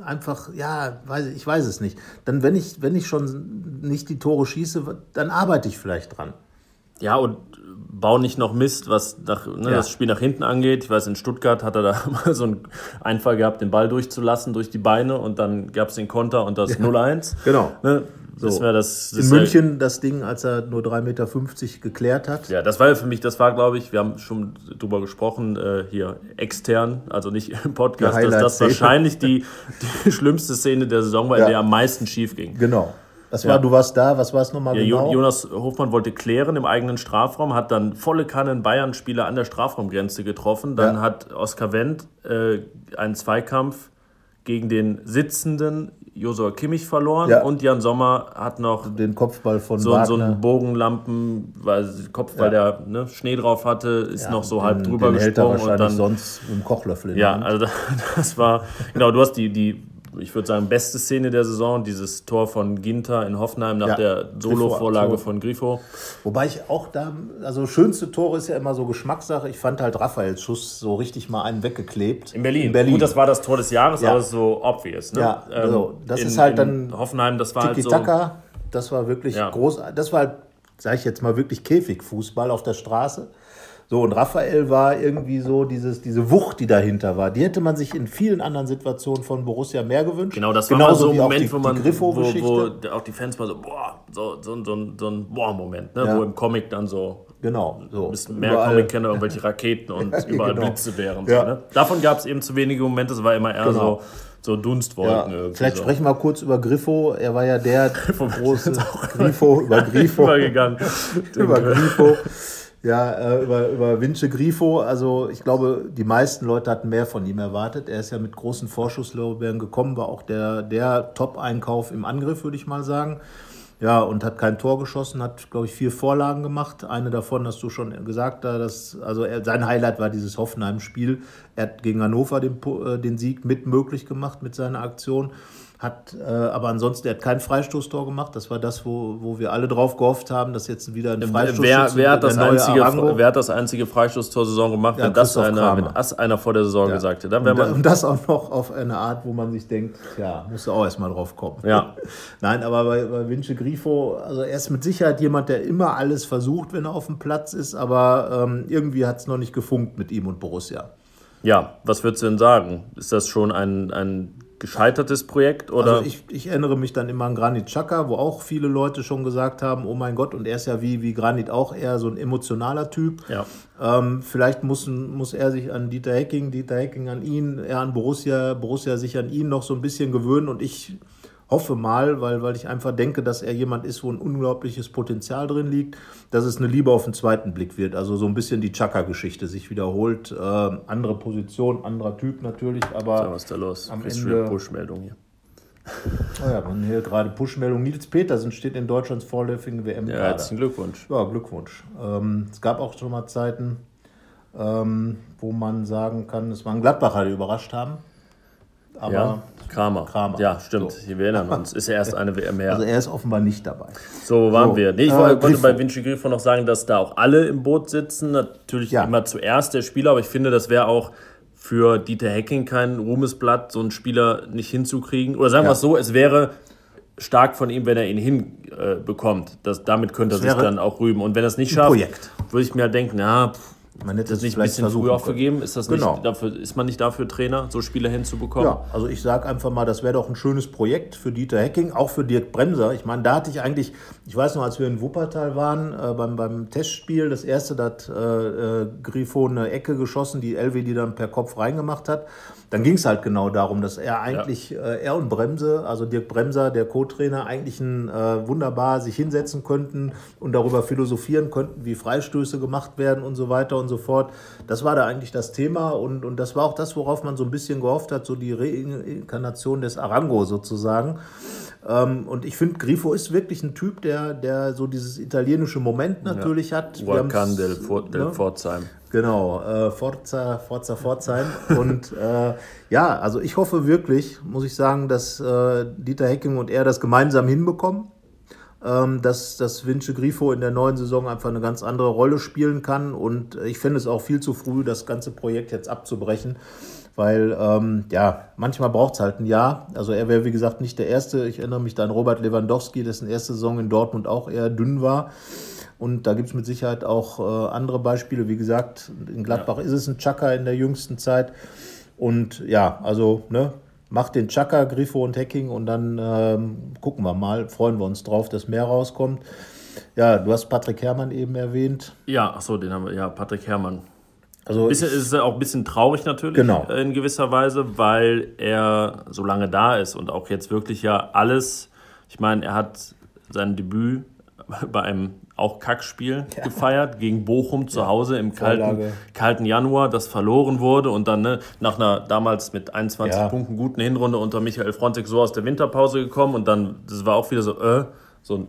einfach, ja, weiß, ich weiß es nicht. Dann, wenn ich, wenn ich schon nicht die Tore schieße, dann arbeite ich vielleicht dran. Ja, und bau nicht noch Mist, was nach, ne, ja. das Spiel nach hinten angeht. Ich weiß, in Stuttgart hat er da mal so einen Einfall gehabt, den Ball durchzulassen durch die Beine und dann gab es den Konter und das ja. 0-1. Genau. Ne? So. Das das, das In München ja, das Ding, als er nur 3,50 Meter geklärt hat. Ja, das war ja für mich, das war, glaube ich, wir haben schon drüber gesprochen, äh, hier extern, also nicht im Podcast, dass das wahrscheinlich die, die schlimmste Szene der Saison war, ja. in der am meisten schief ging. Genau. Das war, ja. du warst da, was war es nochmal ja, genau? Jonas Hofmann wollte klären im eigenen Strafraum, hat dann volle Kanne einen Bayern-Spieler an der Strafraumgrenze getroffen. Dann ja. hat Oskar Wendt äh, einen Zweikampf gegen den sitzenden Josua Kimmich verloren ja. und Jan Sommer hat noch den Kopfball von so, so einen Bogenlampen, weil Kopfball, ja. der ne, Schnee drauf hatte, ist ja, noch so den, halb drüber den gesprungen und dann sonst mit dem Kochlöffel. ja, also das war genau. Du hast die die ich würde sagen, beste Szene der Saison, dieses Tor von Ginter in Hoffenheim nach ja, der Solo-Vorlage von Grifo. Wobei ich auch da, also schönste Tore ist ja immer so Geschmackssache. Ich fand halt Raphaels Schuss so richtig mal einen weggeklebt. In Berlin. In Berlin. Gut, das war das Tor des Jahres, ja. aber so obvious. Ne? Ja, also das in, ist halt dann Hoffenheim, das war halt so. Das war wirklich ja. groß. Das war, sage ich jetzt mal, wirklich Käfigfußball auf der Straße. So, und Raphael war irgendwie so dieses, diese Wucht, die dahinter war. Die hätte man sich in vielen anderen Situationen von Borussia mehr gewünscht. Genau, das war Genauso so ein Moment, die, wo man, wo, wo auch die Fans mal so, boah, so, so, so, so ein Boah-Moment, ne? Ja. wo im Comic dann so Genau. So. Ein bisschen mehr Comic-Kenner, irgendwelche Raketen und überall genau. Blitze wären. Ja. So, ne? Davon gab es eben zu wenige Momente, es war immer eher genau. so, so Dunstwolken. Ja. Vielleicht so. sprechen wir mal kurz über Griffo. Er war ja der große Grifo, über Grifo. Übergegangen. über Grifo. Ja, äh, über, über Vince Grifo. Also ich glaube, die meisten Leute hatten mehr von ihm erwartet. Er ist ja mit großen Vorschusslorbeeren gekommen, war auch der, der Top-Einkauf im Angriff, würde ich mal sagen. Ja, und hat kein Tor geschossen, hat, glaube ich, vier Vorlagen gemacht. Eine davon hast du schon gesagt, dass, also er, sein Highlight war dieses Hoffenheim-Spiel. Er hat gegen Hannover den, äh, den Sieg mit möglich gemacht mit seiner Aktion hat äh, aber ansonsten, er hat kein Freistoßtor gemacht. Das war das, wo, wo wir alle drauf gehofft haben, dass jetzt wieder ein Freistoß wer, wer, hat das einzige, wer hat das einzige Freistoßtor-Saison gemacht, ja, wenn das einer, wenn das einer vor der Saison ja. gesagt hätte? Dann und, man und das auch noch auf eine Art, wo man sich denkt, ja, musst du auch erstmal drauf kommen. Ja. Nein, aber bei, bei Vince Grifo, also er ist mit Sicherheit jemand, der immer alles versucht, wenn er auf dem Platz ist, aber ähm, irgendwie hat es noch nicht gefunkt mit ihm und Borussia. Ja, was würdest du denn sagen? Ist das schon ein, ein gescheitertes Projekt? Oder? Also ich, ich erinnere mich dann immer an Granit Xhaka, wo auch viele Leute schon gesagt haben, oh mein Gott, und er ist ja wie, wie Granit auch eher so ein emotionaler Typ. Ja. Ähm, vielleicht muss, muss er sich an Dieter Hecking, Dieter Hecking an ihn, er an Borussia, Borussia sich an ihn noch so ein bisschen gewöhnen und ich hoffe mal, weil, weil ich einfach denke, dass er jemand ist, wo ein unglaubliches Potenzial drin liegt, dass es eine Liebe auf den zweiten Blick wird. Also so ein bisschen die Chaka-Geschichte sich wiederholt. Äh, andere Position, anderer Typ natürlich, aber. So, was ist da los? Am Ende, Push-Meldung hier. Oh ja, man hier gerade Push-Meldung. Nils Petersen steht in Deutschlands vorläufigen WM. Ja, herzlichen Glückwunsch. Ja, Glückwunsch. Ähm, es gab auch schon mal Zeiten, ähm, wo man sagen kann, es waren Gladbacher, die überrascht haben. Aber ja, Kramer. Kramer. Ja, stimmt. So. Wir erinnern uns. Ist er erst eine WM mehr. Also er ist offenbar nicht dabei. So, waren so, wir? Nee, ich äh, wollte Grifo. bei Vinci Grifo noch sagen, dass da auch alle im Boot sitzen. Natürlich ja. immer zuerst der Spieler, aber ich finde, das wäre auch für Dieter Hecking kein Ruhmesblatt, so einen Spieler nicht hinzukriegen. Oder sagen ja. wir es so, es wäre stark von ihm, wenn er ihn hinbekommt. Äh, damit könnte er sich dann auch rüben. Und wenn er es nicht schafft, würde ich mir halt denken, ja, pff, Man hätte das nicht ein bisschen früher aufgegeben? Ist, das genau. nicht dafür, ist man nicht dafür Trainer, so Spieler hinzubekommen? Ja, also ich sage einfach mal, das wäre doch ein schönes Projekt für Dieter Hecking, auch für Dirk Bremser. Ich meine, da hatte ich eigentlich, ich weiß noch, als wir in Wuppertal waren, äh, beim, beim Testspiel, das erste, da hat äh, äh, Grifo eine Ecke geschossen, die LW, die dann per Kopf reingemacht hat dann ging es halt genau darum, dass er eigentlich, ja. äh, er und Bremse, also Dirk Bremser, der Co-Trainer, eigentlich ein, äh, wunderbar sich hinsetzen könnten und darüber philosophieren könnten, wie Freistöße gemacht werden und so weiter und so fort. Das war da eigentlich das Thema und, und das war auch das, worauf man so ein bisschen gehofft hat, so die Reinkarnation des Arango sozusagen. Ähm, und ich finde, Grifo ist wirklich ein Typ, der, der so dieses italienische Moment natürlich ja. hat. Volcan del, del ne? Pforzheim. Genau, äh, Forza, Forza Pforzheim. und äh, ja, also ich hoffe wirklich, muss ich sagen, dass äh, Dieter Hecking und er das gemeinsam hinbekommen. Ähm, dass, dass Vince Grifo in der neuen Saison einfach eine ganz andere Rolle spielen kann. Und ich finde es auch viel zu früh, das ganze Projekt jetzt abzubrechen weil ähm, ja, manchmal braucht es halt ein Jahr. Also er wäre, wie gesagt, nicht der Erste. Ich erinnere mich da an Robert Lewandowski, dessen erste Saison in Dortmund auch eher dünn war. Und da gibt es mit Sicherheit auch äh, andere Beispiele. Wie gesagt, in Gladbach ja. ist es ein Chaka in der jüngsten Zeit. Und ja, also ne, macht den Chaka, Grifo und Hacking und dann ähm, gucken wir mal, freuen wir uns drauf, dass mehr rauskommt. Ja, du hast Patrick Herrmann eben erwähnt. Ja, ach so, den haben wir, ja, Patrick Herrmann. Also bisschen, ist auch ein bisschen traurig natürlich genau. in gewisser Weise, weil er so lange da ist und auch jetzt wirklich ja alles, ich meine, er hat sein Debüt bei einem auch Kackspiel ja. gefeiert gegen Bochum zu Hause im kalten, kalten Januar, das verloren wurde und dann ne, nach einer damals mit 21 ja. Punkten guten Hinrunde unter Michael Frontek so aus der Winterpause gekommen und dann, das war auch wieder so, äh, so ein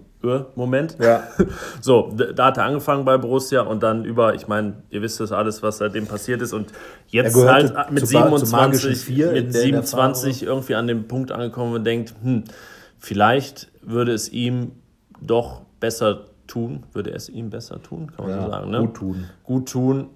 Moment. Ja. So, da hat er angefangen bei Borussia und dann über, ich meine, ihr wisst das alles, was seitdem passiert ist und jetzt halt mit zu, 27, zu mit 27 irgendwie an dem Punkt angekommen und denkt, hm, vielleicht würde es ihm doch besser tun, würde es ihm besser tun, kann man ja, so sagen. Ne? Gut tun. Gut tun,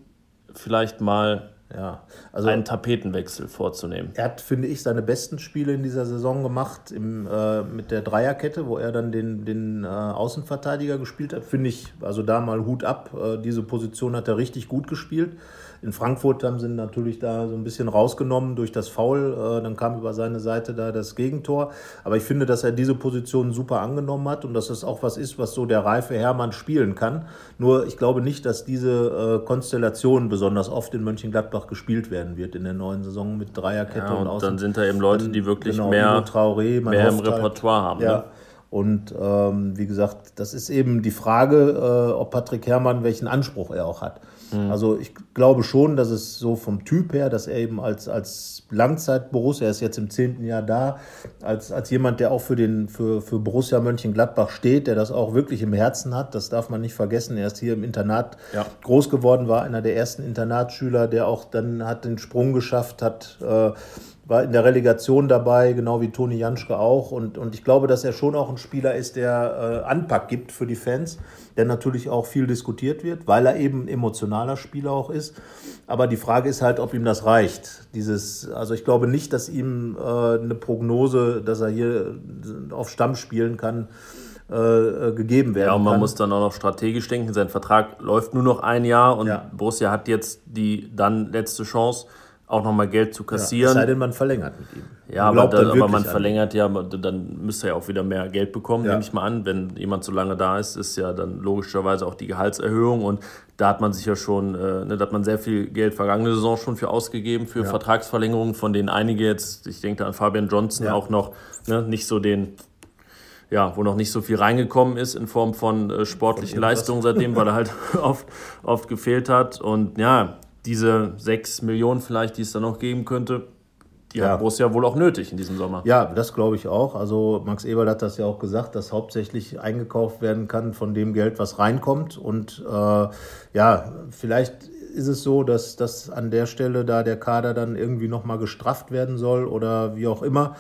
vielleicht mal ja, also einen Tapetenwechsel vorzunehmen. Er hat, finde ich, seine besten Spiele in dieser Saison gemacht im, äh, mit der Dreierkette, wo er dann den, den äh, Außenverteidiger gespielt hat. Finde ich, also da mal Hut ab. Äh, diese Position hat er richtig gut gespielt. In Frankfurt haben sie ihn natürlich da so ein bisschen rausgenommen durch das Foul. Äh, dann kam über seine Seite da das Gegentor. Aber ich finde, dass er diese Position super angenommen hat und dass das auch was ist, was so der reife Hermann spielen kann. Nur ich glaube nicht, dass diese äh, Konstellation besonders oft in Mönchengladbach gespielt werden wird in der neuen Saison mit Dreierkette ja, und, und Dann sind da eben Leute, die wirklich genau, mehr, Traoré, mehr im halt, Repertoire haben. Ja. Ne? Und ähm, wie gesagt, das ist eben die Frage, äh, ob Patrick Herrmann welchen Anspruch er auch hat. Mhm. Also ich glaube schon, dass es so vom Typ her, dass er eben als, als Langzeit-Borussia, er ist jetzt im zehnten Jahr da, als, als jemand, der auch für, den, für, für Borussia Mönchengladbach steht, der das auch wirklich im Herzen hat, das darf man nicht vergessen. Er ist hier im Internat ja. groß geworden, war einer der ersten Internatsschüler, der auch dann hat den Sprung geschafft, hat äh, war in der Relegation dabei, genau wie Toni Janschke auch. Und, und ich glaube, dass er schon auch ein Spieler ist, der äh, Anpack gibt für die Fans, der natürlich auch viel diskutiert wird, weil er eben ein emotionaler Spieler auch ist. Aber die Frage ist halt, ob ihm das reicht. Dieses, also ich glaube nicht, dass ihm äh, eine Prognose, dass er hier auf Stamm spielen kann, äh, äh gegeben werden Ja, und man kann. muss dann auch noch strategisch denken. Sein Vertrag läuft nur noch ein Jahr und ja. Borussia hat jetzt die dann letzte Chance auch nochmal Geld zu kassieren. Ja, es sei denn, man verlängert mit ihm. Ja, aber, dann, aber, man verlängert ja, dann müsste er ja auch wieder mehr Geld bekommen, ja. nehme ich mal an. Wenn jemand so lange da ist, ist ja dann logischerweise auch die Gehaltserhöhung und da hat man sich ja schon, äh, ne, da hat man sehr viel Geld vergangene Saison schon für ausgegeben, für ja. Vertragsverlängerungen, von denen einige jetzt, ich denke an Fabian Johnson, auch noch ne, nicht so den ja, wo noch nicht so viel reingekommen ist in Form von äh, sportlichen von Leistungen seitdem, weil er halt oft, oft gefehlt hat. Und ja, diese sechs Millionen vielleicht, die es da noch geben könnte, die ja. hat Borussia wohl auch nötig in diesem Sommer. Ja, das glaube ich auch. Also Max Eberl hat das ja auch gesagt, dass hauptsächlich eingekauft werden kann von dem Geld, was reinkommt. Und äh, ja, vielleicht ist es so, dass, dass an der Stelle da der Kader dann irgendwie nochmal gestrafft werden soll oder wie auch immer.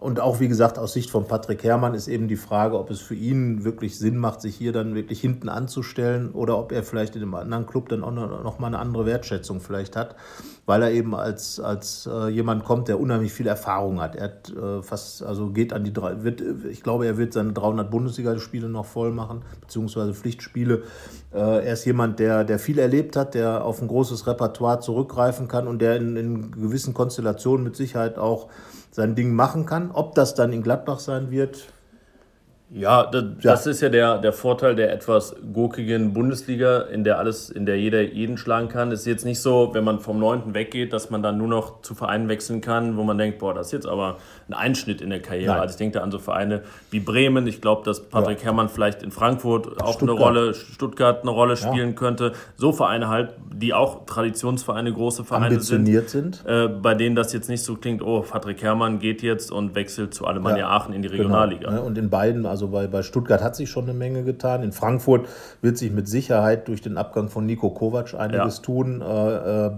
Und auch wie gesagt, aus Sicht von Patrick Herrmann ist eben die Frage, ob es für ihn wirklich Sinn macht, sich hier dann wirklich hinten anzustellen oder ob er vielleicht in einem anderen Club dann auch noch mal eine andere Wertschätzung vielleicht hat, weil er eben als, als äh, jemand kommt, der unheimlich viel Erfahrung hat. Er hat äh, fast, also geht an die drei, wird, ich glaube, er wird seine 300 Bundesligaspiele noch voll machen, beziehungsweise Pflichtspiele. Äh, er ist jemand, der, der viel erlebt hat, der auf ein großes Repertoire zurückgreifen kann und der in, in gewissen Konstellationen mit Sicherheit auch sein Ding machen kann. Ob das dann in Gladbach sein wird, ja, das, ja. das ist ja der, der Vorteil der etwas gurkigen Bundesliga, in der alles, in der jeder jeden schlagen kann. Ist jetzt nicht so, wenn man vom 9. weggeht, dass man dann nur noch zu Vereinen wechseln kann, wo man denkt, boah, das ist jetzt aber ein Einschnitt in der Karriere. Nein. Also ich denke da an so Vereine wie Bremen. Ich glaube, dass Patrick ja. Herrmann vielleicht in Frankfurt auch Stuttgart. eine Rolle, Stuttgart eine Rolle spielen ja. könnte. So Vereine halt, die auch Traditionsvereine, große Vereine Ambitioniert sind. sind. Äh, bei denen das jetzt nicht so klingt, oh, Patrick Herrmann geht jetzt und wechselt zu Alemannia Aachen in die genau. Regionalliga. Genau. Und in beiden, also also bei, bei Stuttgart hat sich schon eine Menge getan. In Frankfurt wird sich mit Sicherheit durch den Abgang von Nico Kovac einiges ja. tun. Äh, äh,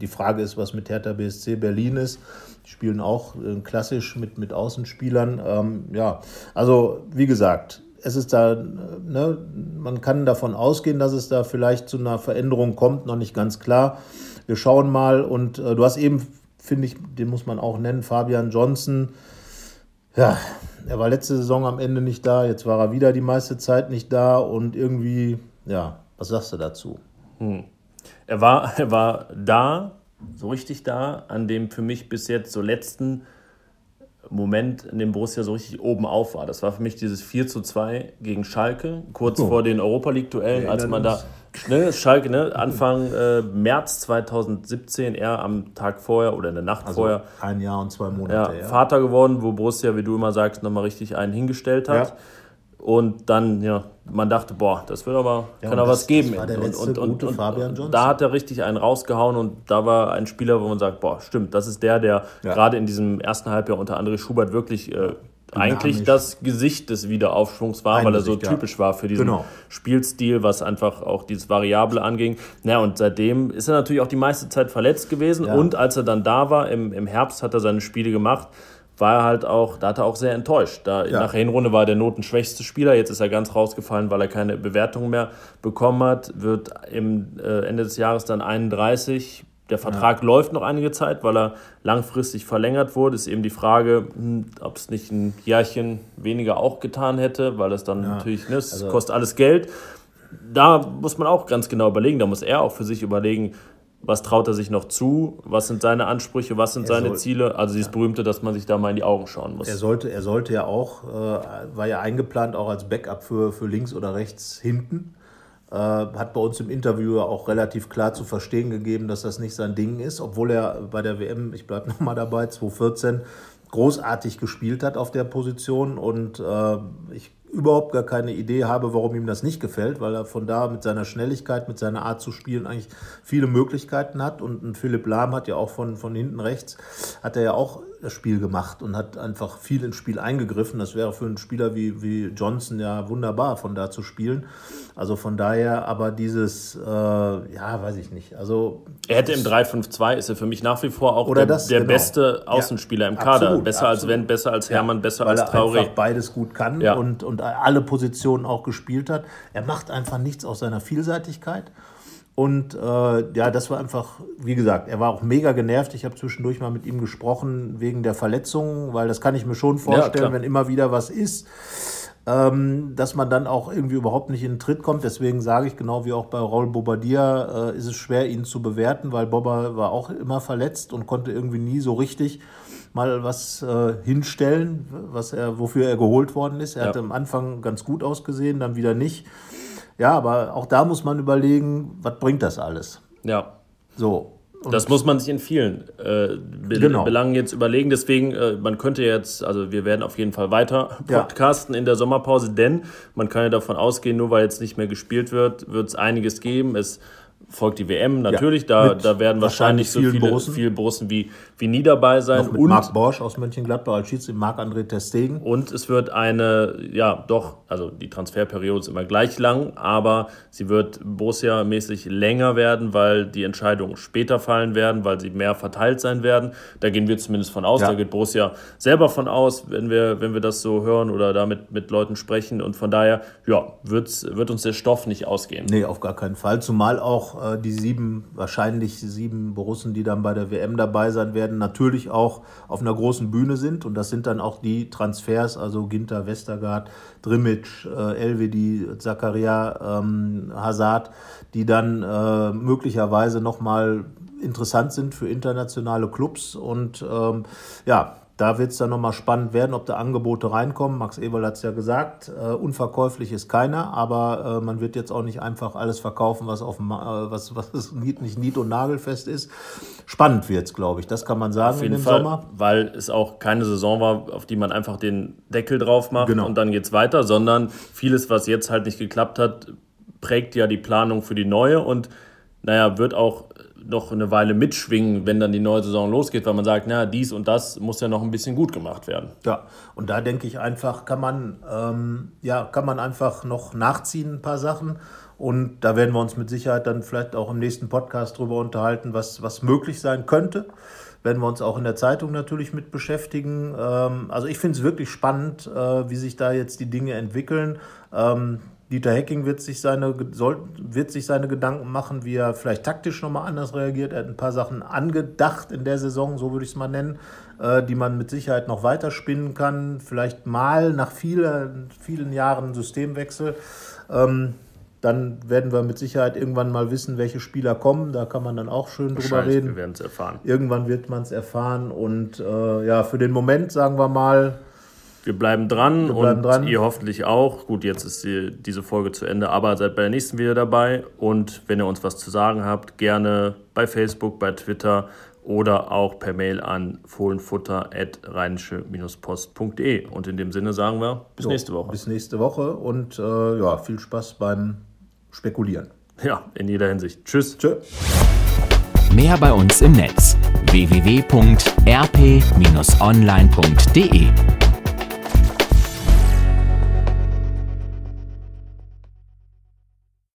die Frage ist, was mit Hertha BSC Berlin ist. Die spielen auch äh, klassisch mit, mit Außenspielern. Ähm, ja, also wie gesagt, es ist da, ne, man kann davon ausgehen, dass es da vielleicht zu einer Veränderung kommt, noch nicht ganz klar. Wir schauen mal und äh, du hast eben, finde ich, den muss man auch nennen, Fabian Johnson. Ja, er war letzte Saison am Ende nicht da, jetzt war er wieder die meiste Zeit nicht da und irgendwie, ja, was sagst du dazu? Hm. Er, war, er war da, so richtig da, an dem für mich bis jetzt so letzten Moment, in dem Borussia so richtig oben auf war. Das war für mich dieses 4 zu 2 gegen Schalke, kurz oh. vor den Europa League-Duellen, als man da Ne, Schalke, ne? Anfang äh, März 2017, er am Tag vorher oder in der Nacht also vorher. Ein Jahr und zwei Monate. Ja, ja. Vater geworden, wo Borussia, wie du immer sagst, nochmal richtig einen hingestellt hat. Ja. Und dann, ja, man dachte, boah, das wird aber, ja, kann aber was geben. Das und, und, und, Fabian Johnson. Da hat er richtig einen rausgehauen und da war ein Spieler, wo man sagt, boah, stimmt, das ist der, der gerade in diesem ersten Halbjahr unter André Schubert wirklich äh, eigentlich das Gesicht des Wiederaufschwungs war, weil er so typisch war für diesen genau. Spielstil, was einfach auch dieses Variable anging. Ja, und seitdem ist er natürlich auch die meiste Zeit verletzt gewesen. Ja. Und als er dann da war, im, im Herbst hat er seine Spiele gemacht, war er halt auch, da hat er auch sehr enttäuscht. Da, ja. Nach der Hinrunde war er der notenschwächste Spieler, jetzt ist er ganz rausgefallen, weil er keine Bewertung mehr bekommen hat, wird im äh, Ende des Jahres dann 31 der Vertrag ja. läuft noch einige Zeit, weil er langfristig verlängert wurde. Ist eben die Frage, hm, ob es nicht ein Jährchen weniger auch getan hätte, weil das dann ja. natürlich, ne, es also, kostet alles Geld. Da muss man auch ganz genau überlegen. Da muss er auch für sich überlegen, was traut er sich noch zu, was sind seine Ansprüche, was sind er seine soll, Ziele. Also dieses ja. berühmte, dass man sich da mal in die Augen schauen muss. Er sollte, er sollte ja auch, äh, war ja eingeplant auch als Backup für, für links oder rechts hinten. Äh, hat bei uns im Interview auch relativ klar zu verstehen gegeben, dass das nicht sein Ding ist, obwohl er bei der WM, ich bleibe nochmal dabei, 2014 großartig gespielt hat auf der Position und äh, ich überhaupt gar keine Idee habe, warum ihm das nicht gefällt, weil er von da mit seiner Schnelligkeit, mit seiner Art zu spielen eigentlich viele Möglichkeiten hat. Und, und Philipp Lahm hat ja auch von, von hinten rechts, hat er ja auch das Spiel gemacht und hat einfach viel ins Spiel eingegriffen. Das wäre für einen Spieler wie, wie Johnson ja wunderbar, von da zu spielen. Also von daher, aber dieses, äh, ja, weiß ich nicht. Also er hätte im 3-5-2 ist er für mich nach wie vor auch der, das, der genau. beste Außenspieler ja, im Kader. Absolut, besser absolut. als Wendt, besser als Hermann, ja, besser als Traoré. Weil er einfach beides gut kann ja. und, und alle Positionen auch gespielt hat. Er macht einfach nichts aus seiner Vielseitigkeit. Und äh, ja, das war einfach, wie gesagt, er war auch mega genervt. Ich habe zwischendurch mal mit ihm gesprochen wegen der Verletzungen, weil das kann ich mir schon vorstellen, ja, wenn immer wieder was ist, ähm, dass man dann auch irgendwie überhaupt nicht in den Tritt kommt. Deswegen sage ich, genau wie auch bei Raul Bobadilla, äh, ist es schwer, ihn zu bewerten, weil Boba war auch immer verletzt und konnte irgendwie nie so richtig mal was äh, hinstellen, was er, wofür er geholt worden ist. Er ja. hat am Anfang ganz gut ausgesehen, dann wieder nicht. Ja, aber auch da muss man überlegen, was bringt das alles? Ja. So. Und das muss man sich in vielen äh, Be genau. Belangen jetzt überlegen. Deswegen, äh, man könnte jetzt, also wir werden auf jeden Fall weiter podcasten ja. in der Sommerpause, denn man kann ja davon ausgehen, nur weil jetzt nicht mehr gespielt wird, wird es einiges geben. Es folgt die WM natürlich. Ja, da, da werden wahrscheinlich, so viele Borussen. viele Borussen wie, wie nie dabei sein. Noch mit und, Marc Borsch aus Mönchengladbach als Schiedsrichter, Marc-André Testegen. Und es wird eine, ja doch, also die Transferperiode ist immer gleich lang, aber sie wird Borussia-mäßig länger werden, weil die Entscheidungen später fallen werden, weil sie mehr verteilt sein werden. Da gehen wir zumindest von aus. Ja. Da geht Borussia selber von aus, wenn wir, wenn wir das so hören oder damit mit Leuten sprechen. Und von daher, ja, wird's, wird uns der Stoff nicht ausgehen. Nee, auf gar keinen Fall. Zumal auch äh, die sieben, wahrscheinlich sieben Borussen, die dann bei der WM dabei sein werden, natürlich auch auf einer großen Bühne sind. Und das sind dann auch die Transfers, also Ginter, Westergaard, Drimic, äh, Elvedi, Zakaria, ähm, Hazard, die dann äh, möglicherweise nochmal interessant sind für internationale Clubs. Und ähm, ja, da wird es dann nochmal spannend werden, ob da Angebote reinkommen. Max Eberl hat es ja gesagt, äh, unverkäuflich ist keiner, aber äh, man wird jetzt auch nicht einfach alles verkaufen, was, auf, äh, was, was nicht, nicht nied- und nagelfest ist. Spannend wird es, glaube ich, das kann man sagen auf jeden in dem Fall, Sommer. Weil es auch keine Saison war, auf die man einfach den Deckel drauf macht genau. und dann geht es weiter, sondern vieles, was jetzt halt nicht geklappt hat, prägt ja die Planung für die neue und naja, wird auch noch eine Weile mitschwingen, wenn dann die neue Saison losgeht, weil man sagt, na, dies und das muss ja noch ein bisschen gut gemacht werden. Ja, und da denke ich einfach, kann man, ähm, ja, kann man einfach noch nachziehen, ein paar Sachen. Und da werden wir uns mit Sicherheit dann vielleicht auch im nächsten Podcast drüber unterhalten, was, was möglich sein könnte. Werden wir uns auch in der Zeitung natürlich mit beschäftigen. Ähm, also ich finde es wirklich spannend, äh, wie sich da jetzt die Dinge entwickeln. Ähm, Dieter Hecking wird sich seine, soll, wird sich seine Gedanken machen, wie er vielleicht taktisch nochmal anders reagiert. Er hat ein paar Sachen angedacht in der Saison, so würde ich es mal nennen, äh, die man mit Sicherheit noch weiter spinnen kann. Vielleicht mal nach vielen, vielen Jahren Systemwechsel. Ähm, dann werden wir mit Sicherheit irgendwann mal wissen, welche Spieler kommen. Da kann man dann auch schön drüber reden. Wir werden es erfahren. Irgendwann wird man es erfahren. Und äh, ja, für den Moment sagen wir mal, wir bleiben dran Wir bleiben und dran. ihr hoffentlich auch. Gut, jetzt ist die, diese Folge zu Ende, aber seid bei der nächsten wieder dabei. Und wenn ihr uns was zu sagen habt, gerne bei Facebook, bei Twitter oder auch per Mail an fohlenfutter.rheinische-post.de. Und in dem Sinne sagen wir bis jo, nächste Woche. Bis nächste Woche und äh, ja, viel Spaß beim Spekulieren. Ja, in jeder Hinsicht. Tschüss. Tschö. Mehr bei uns im Netz www.rp-online.de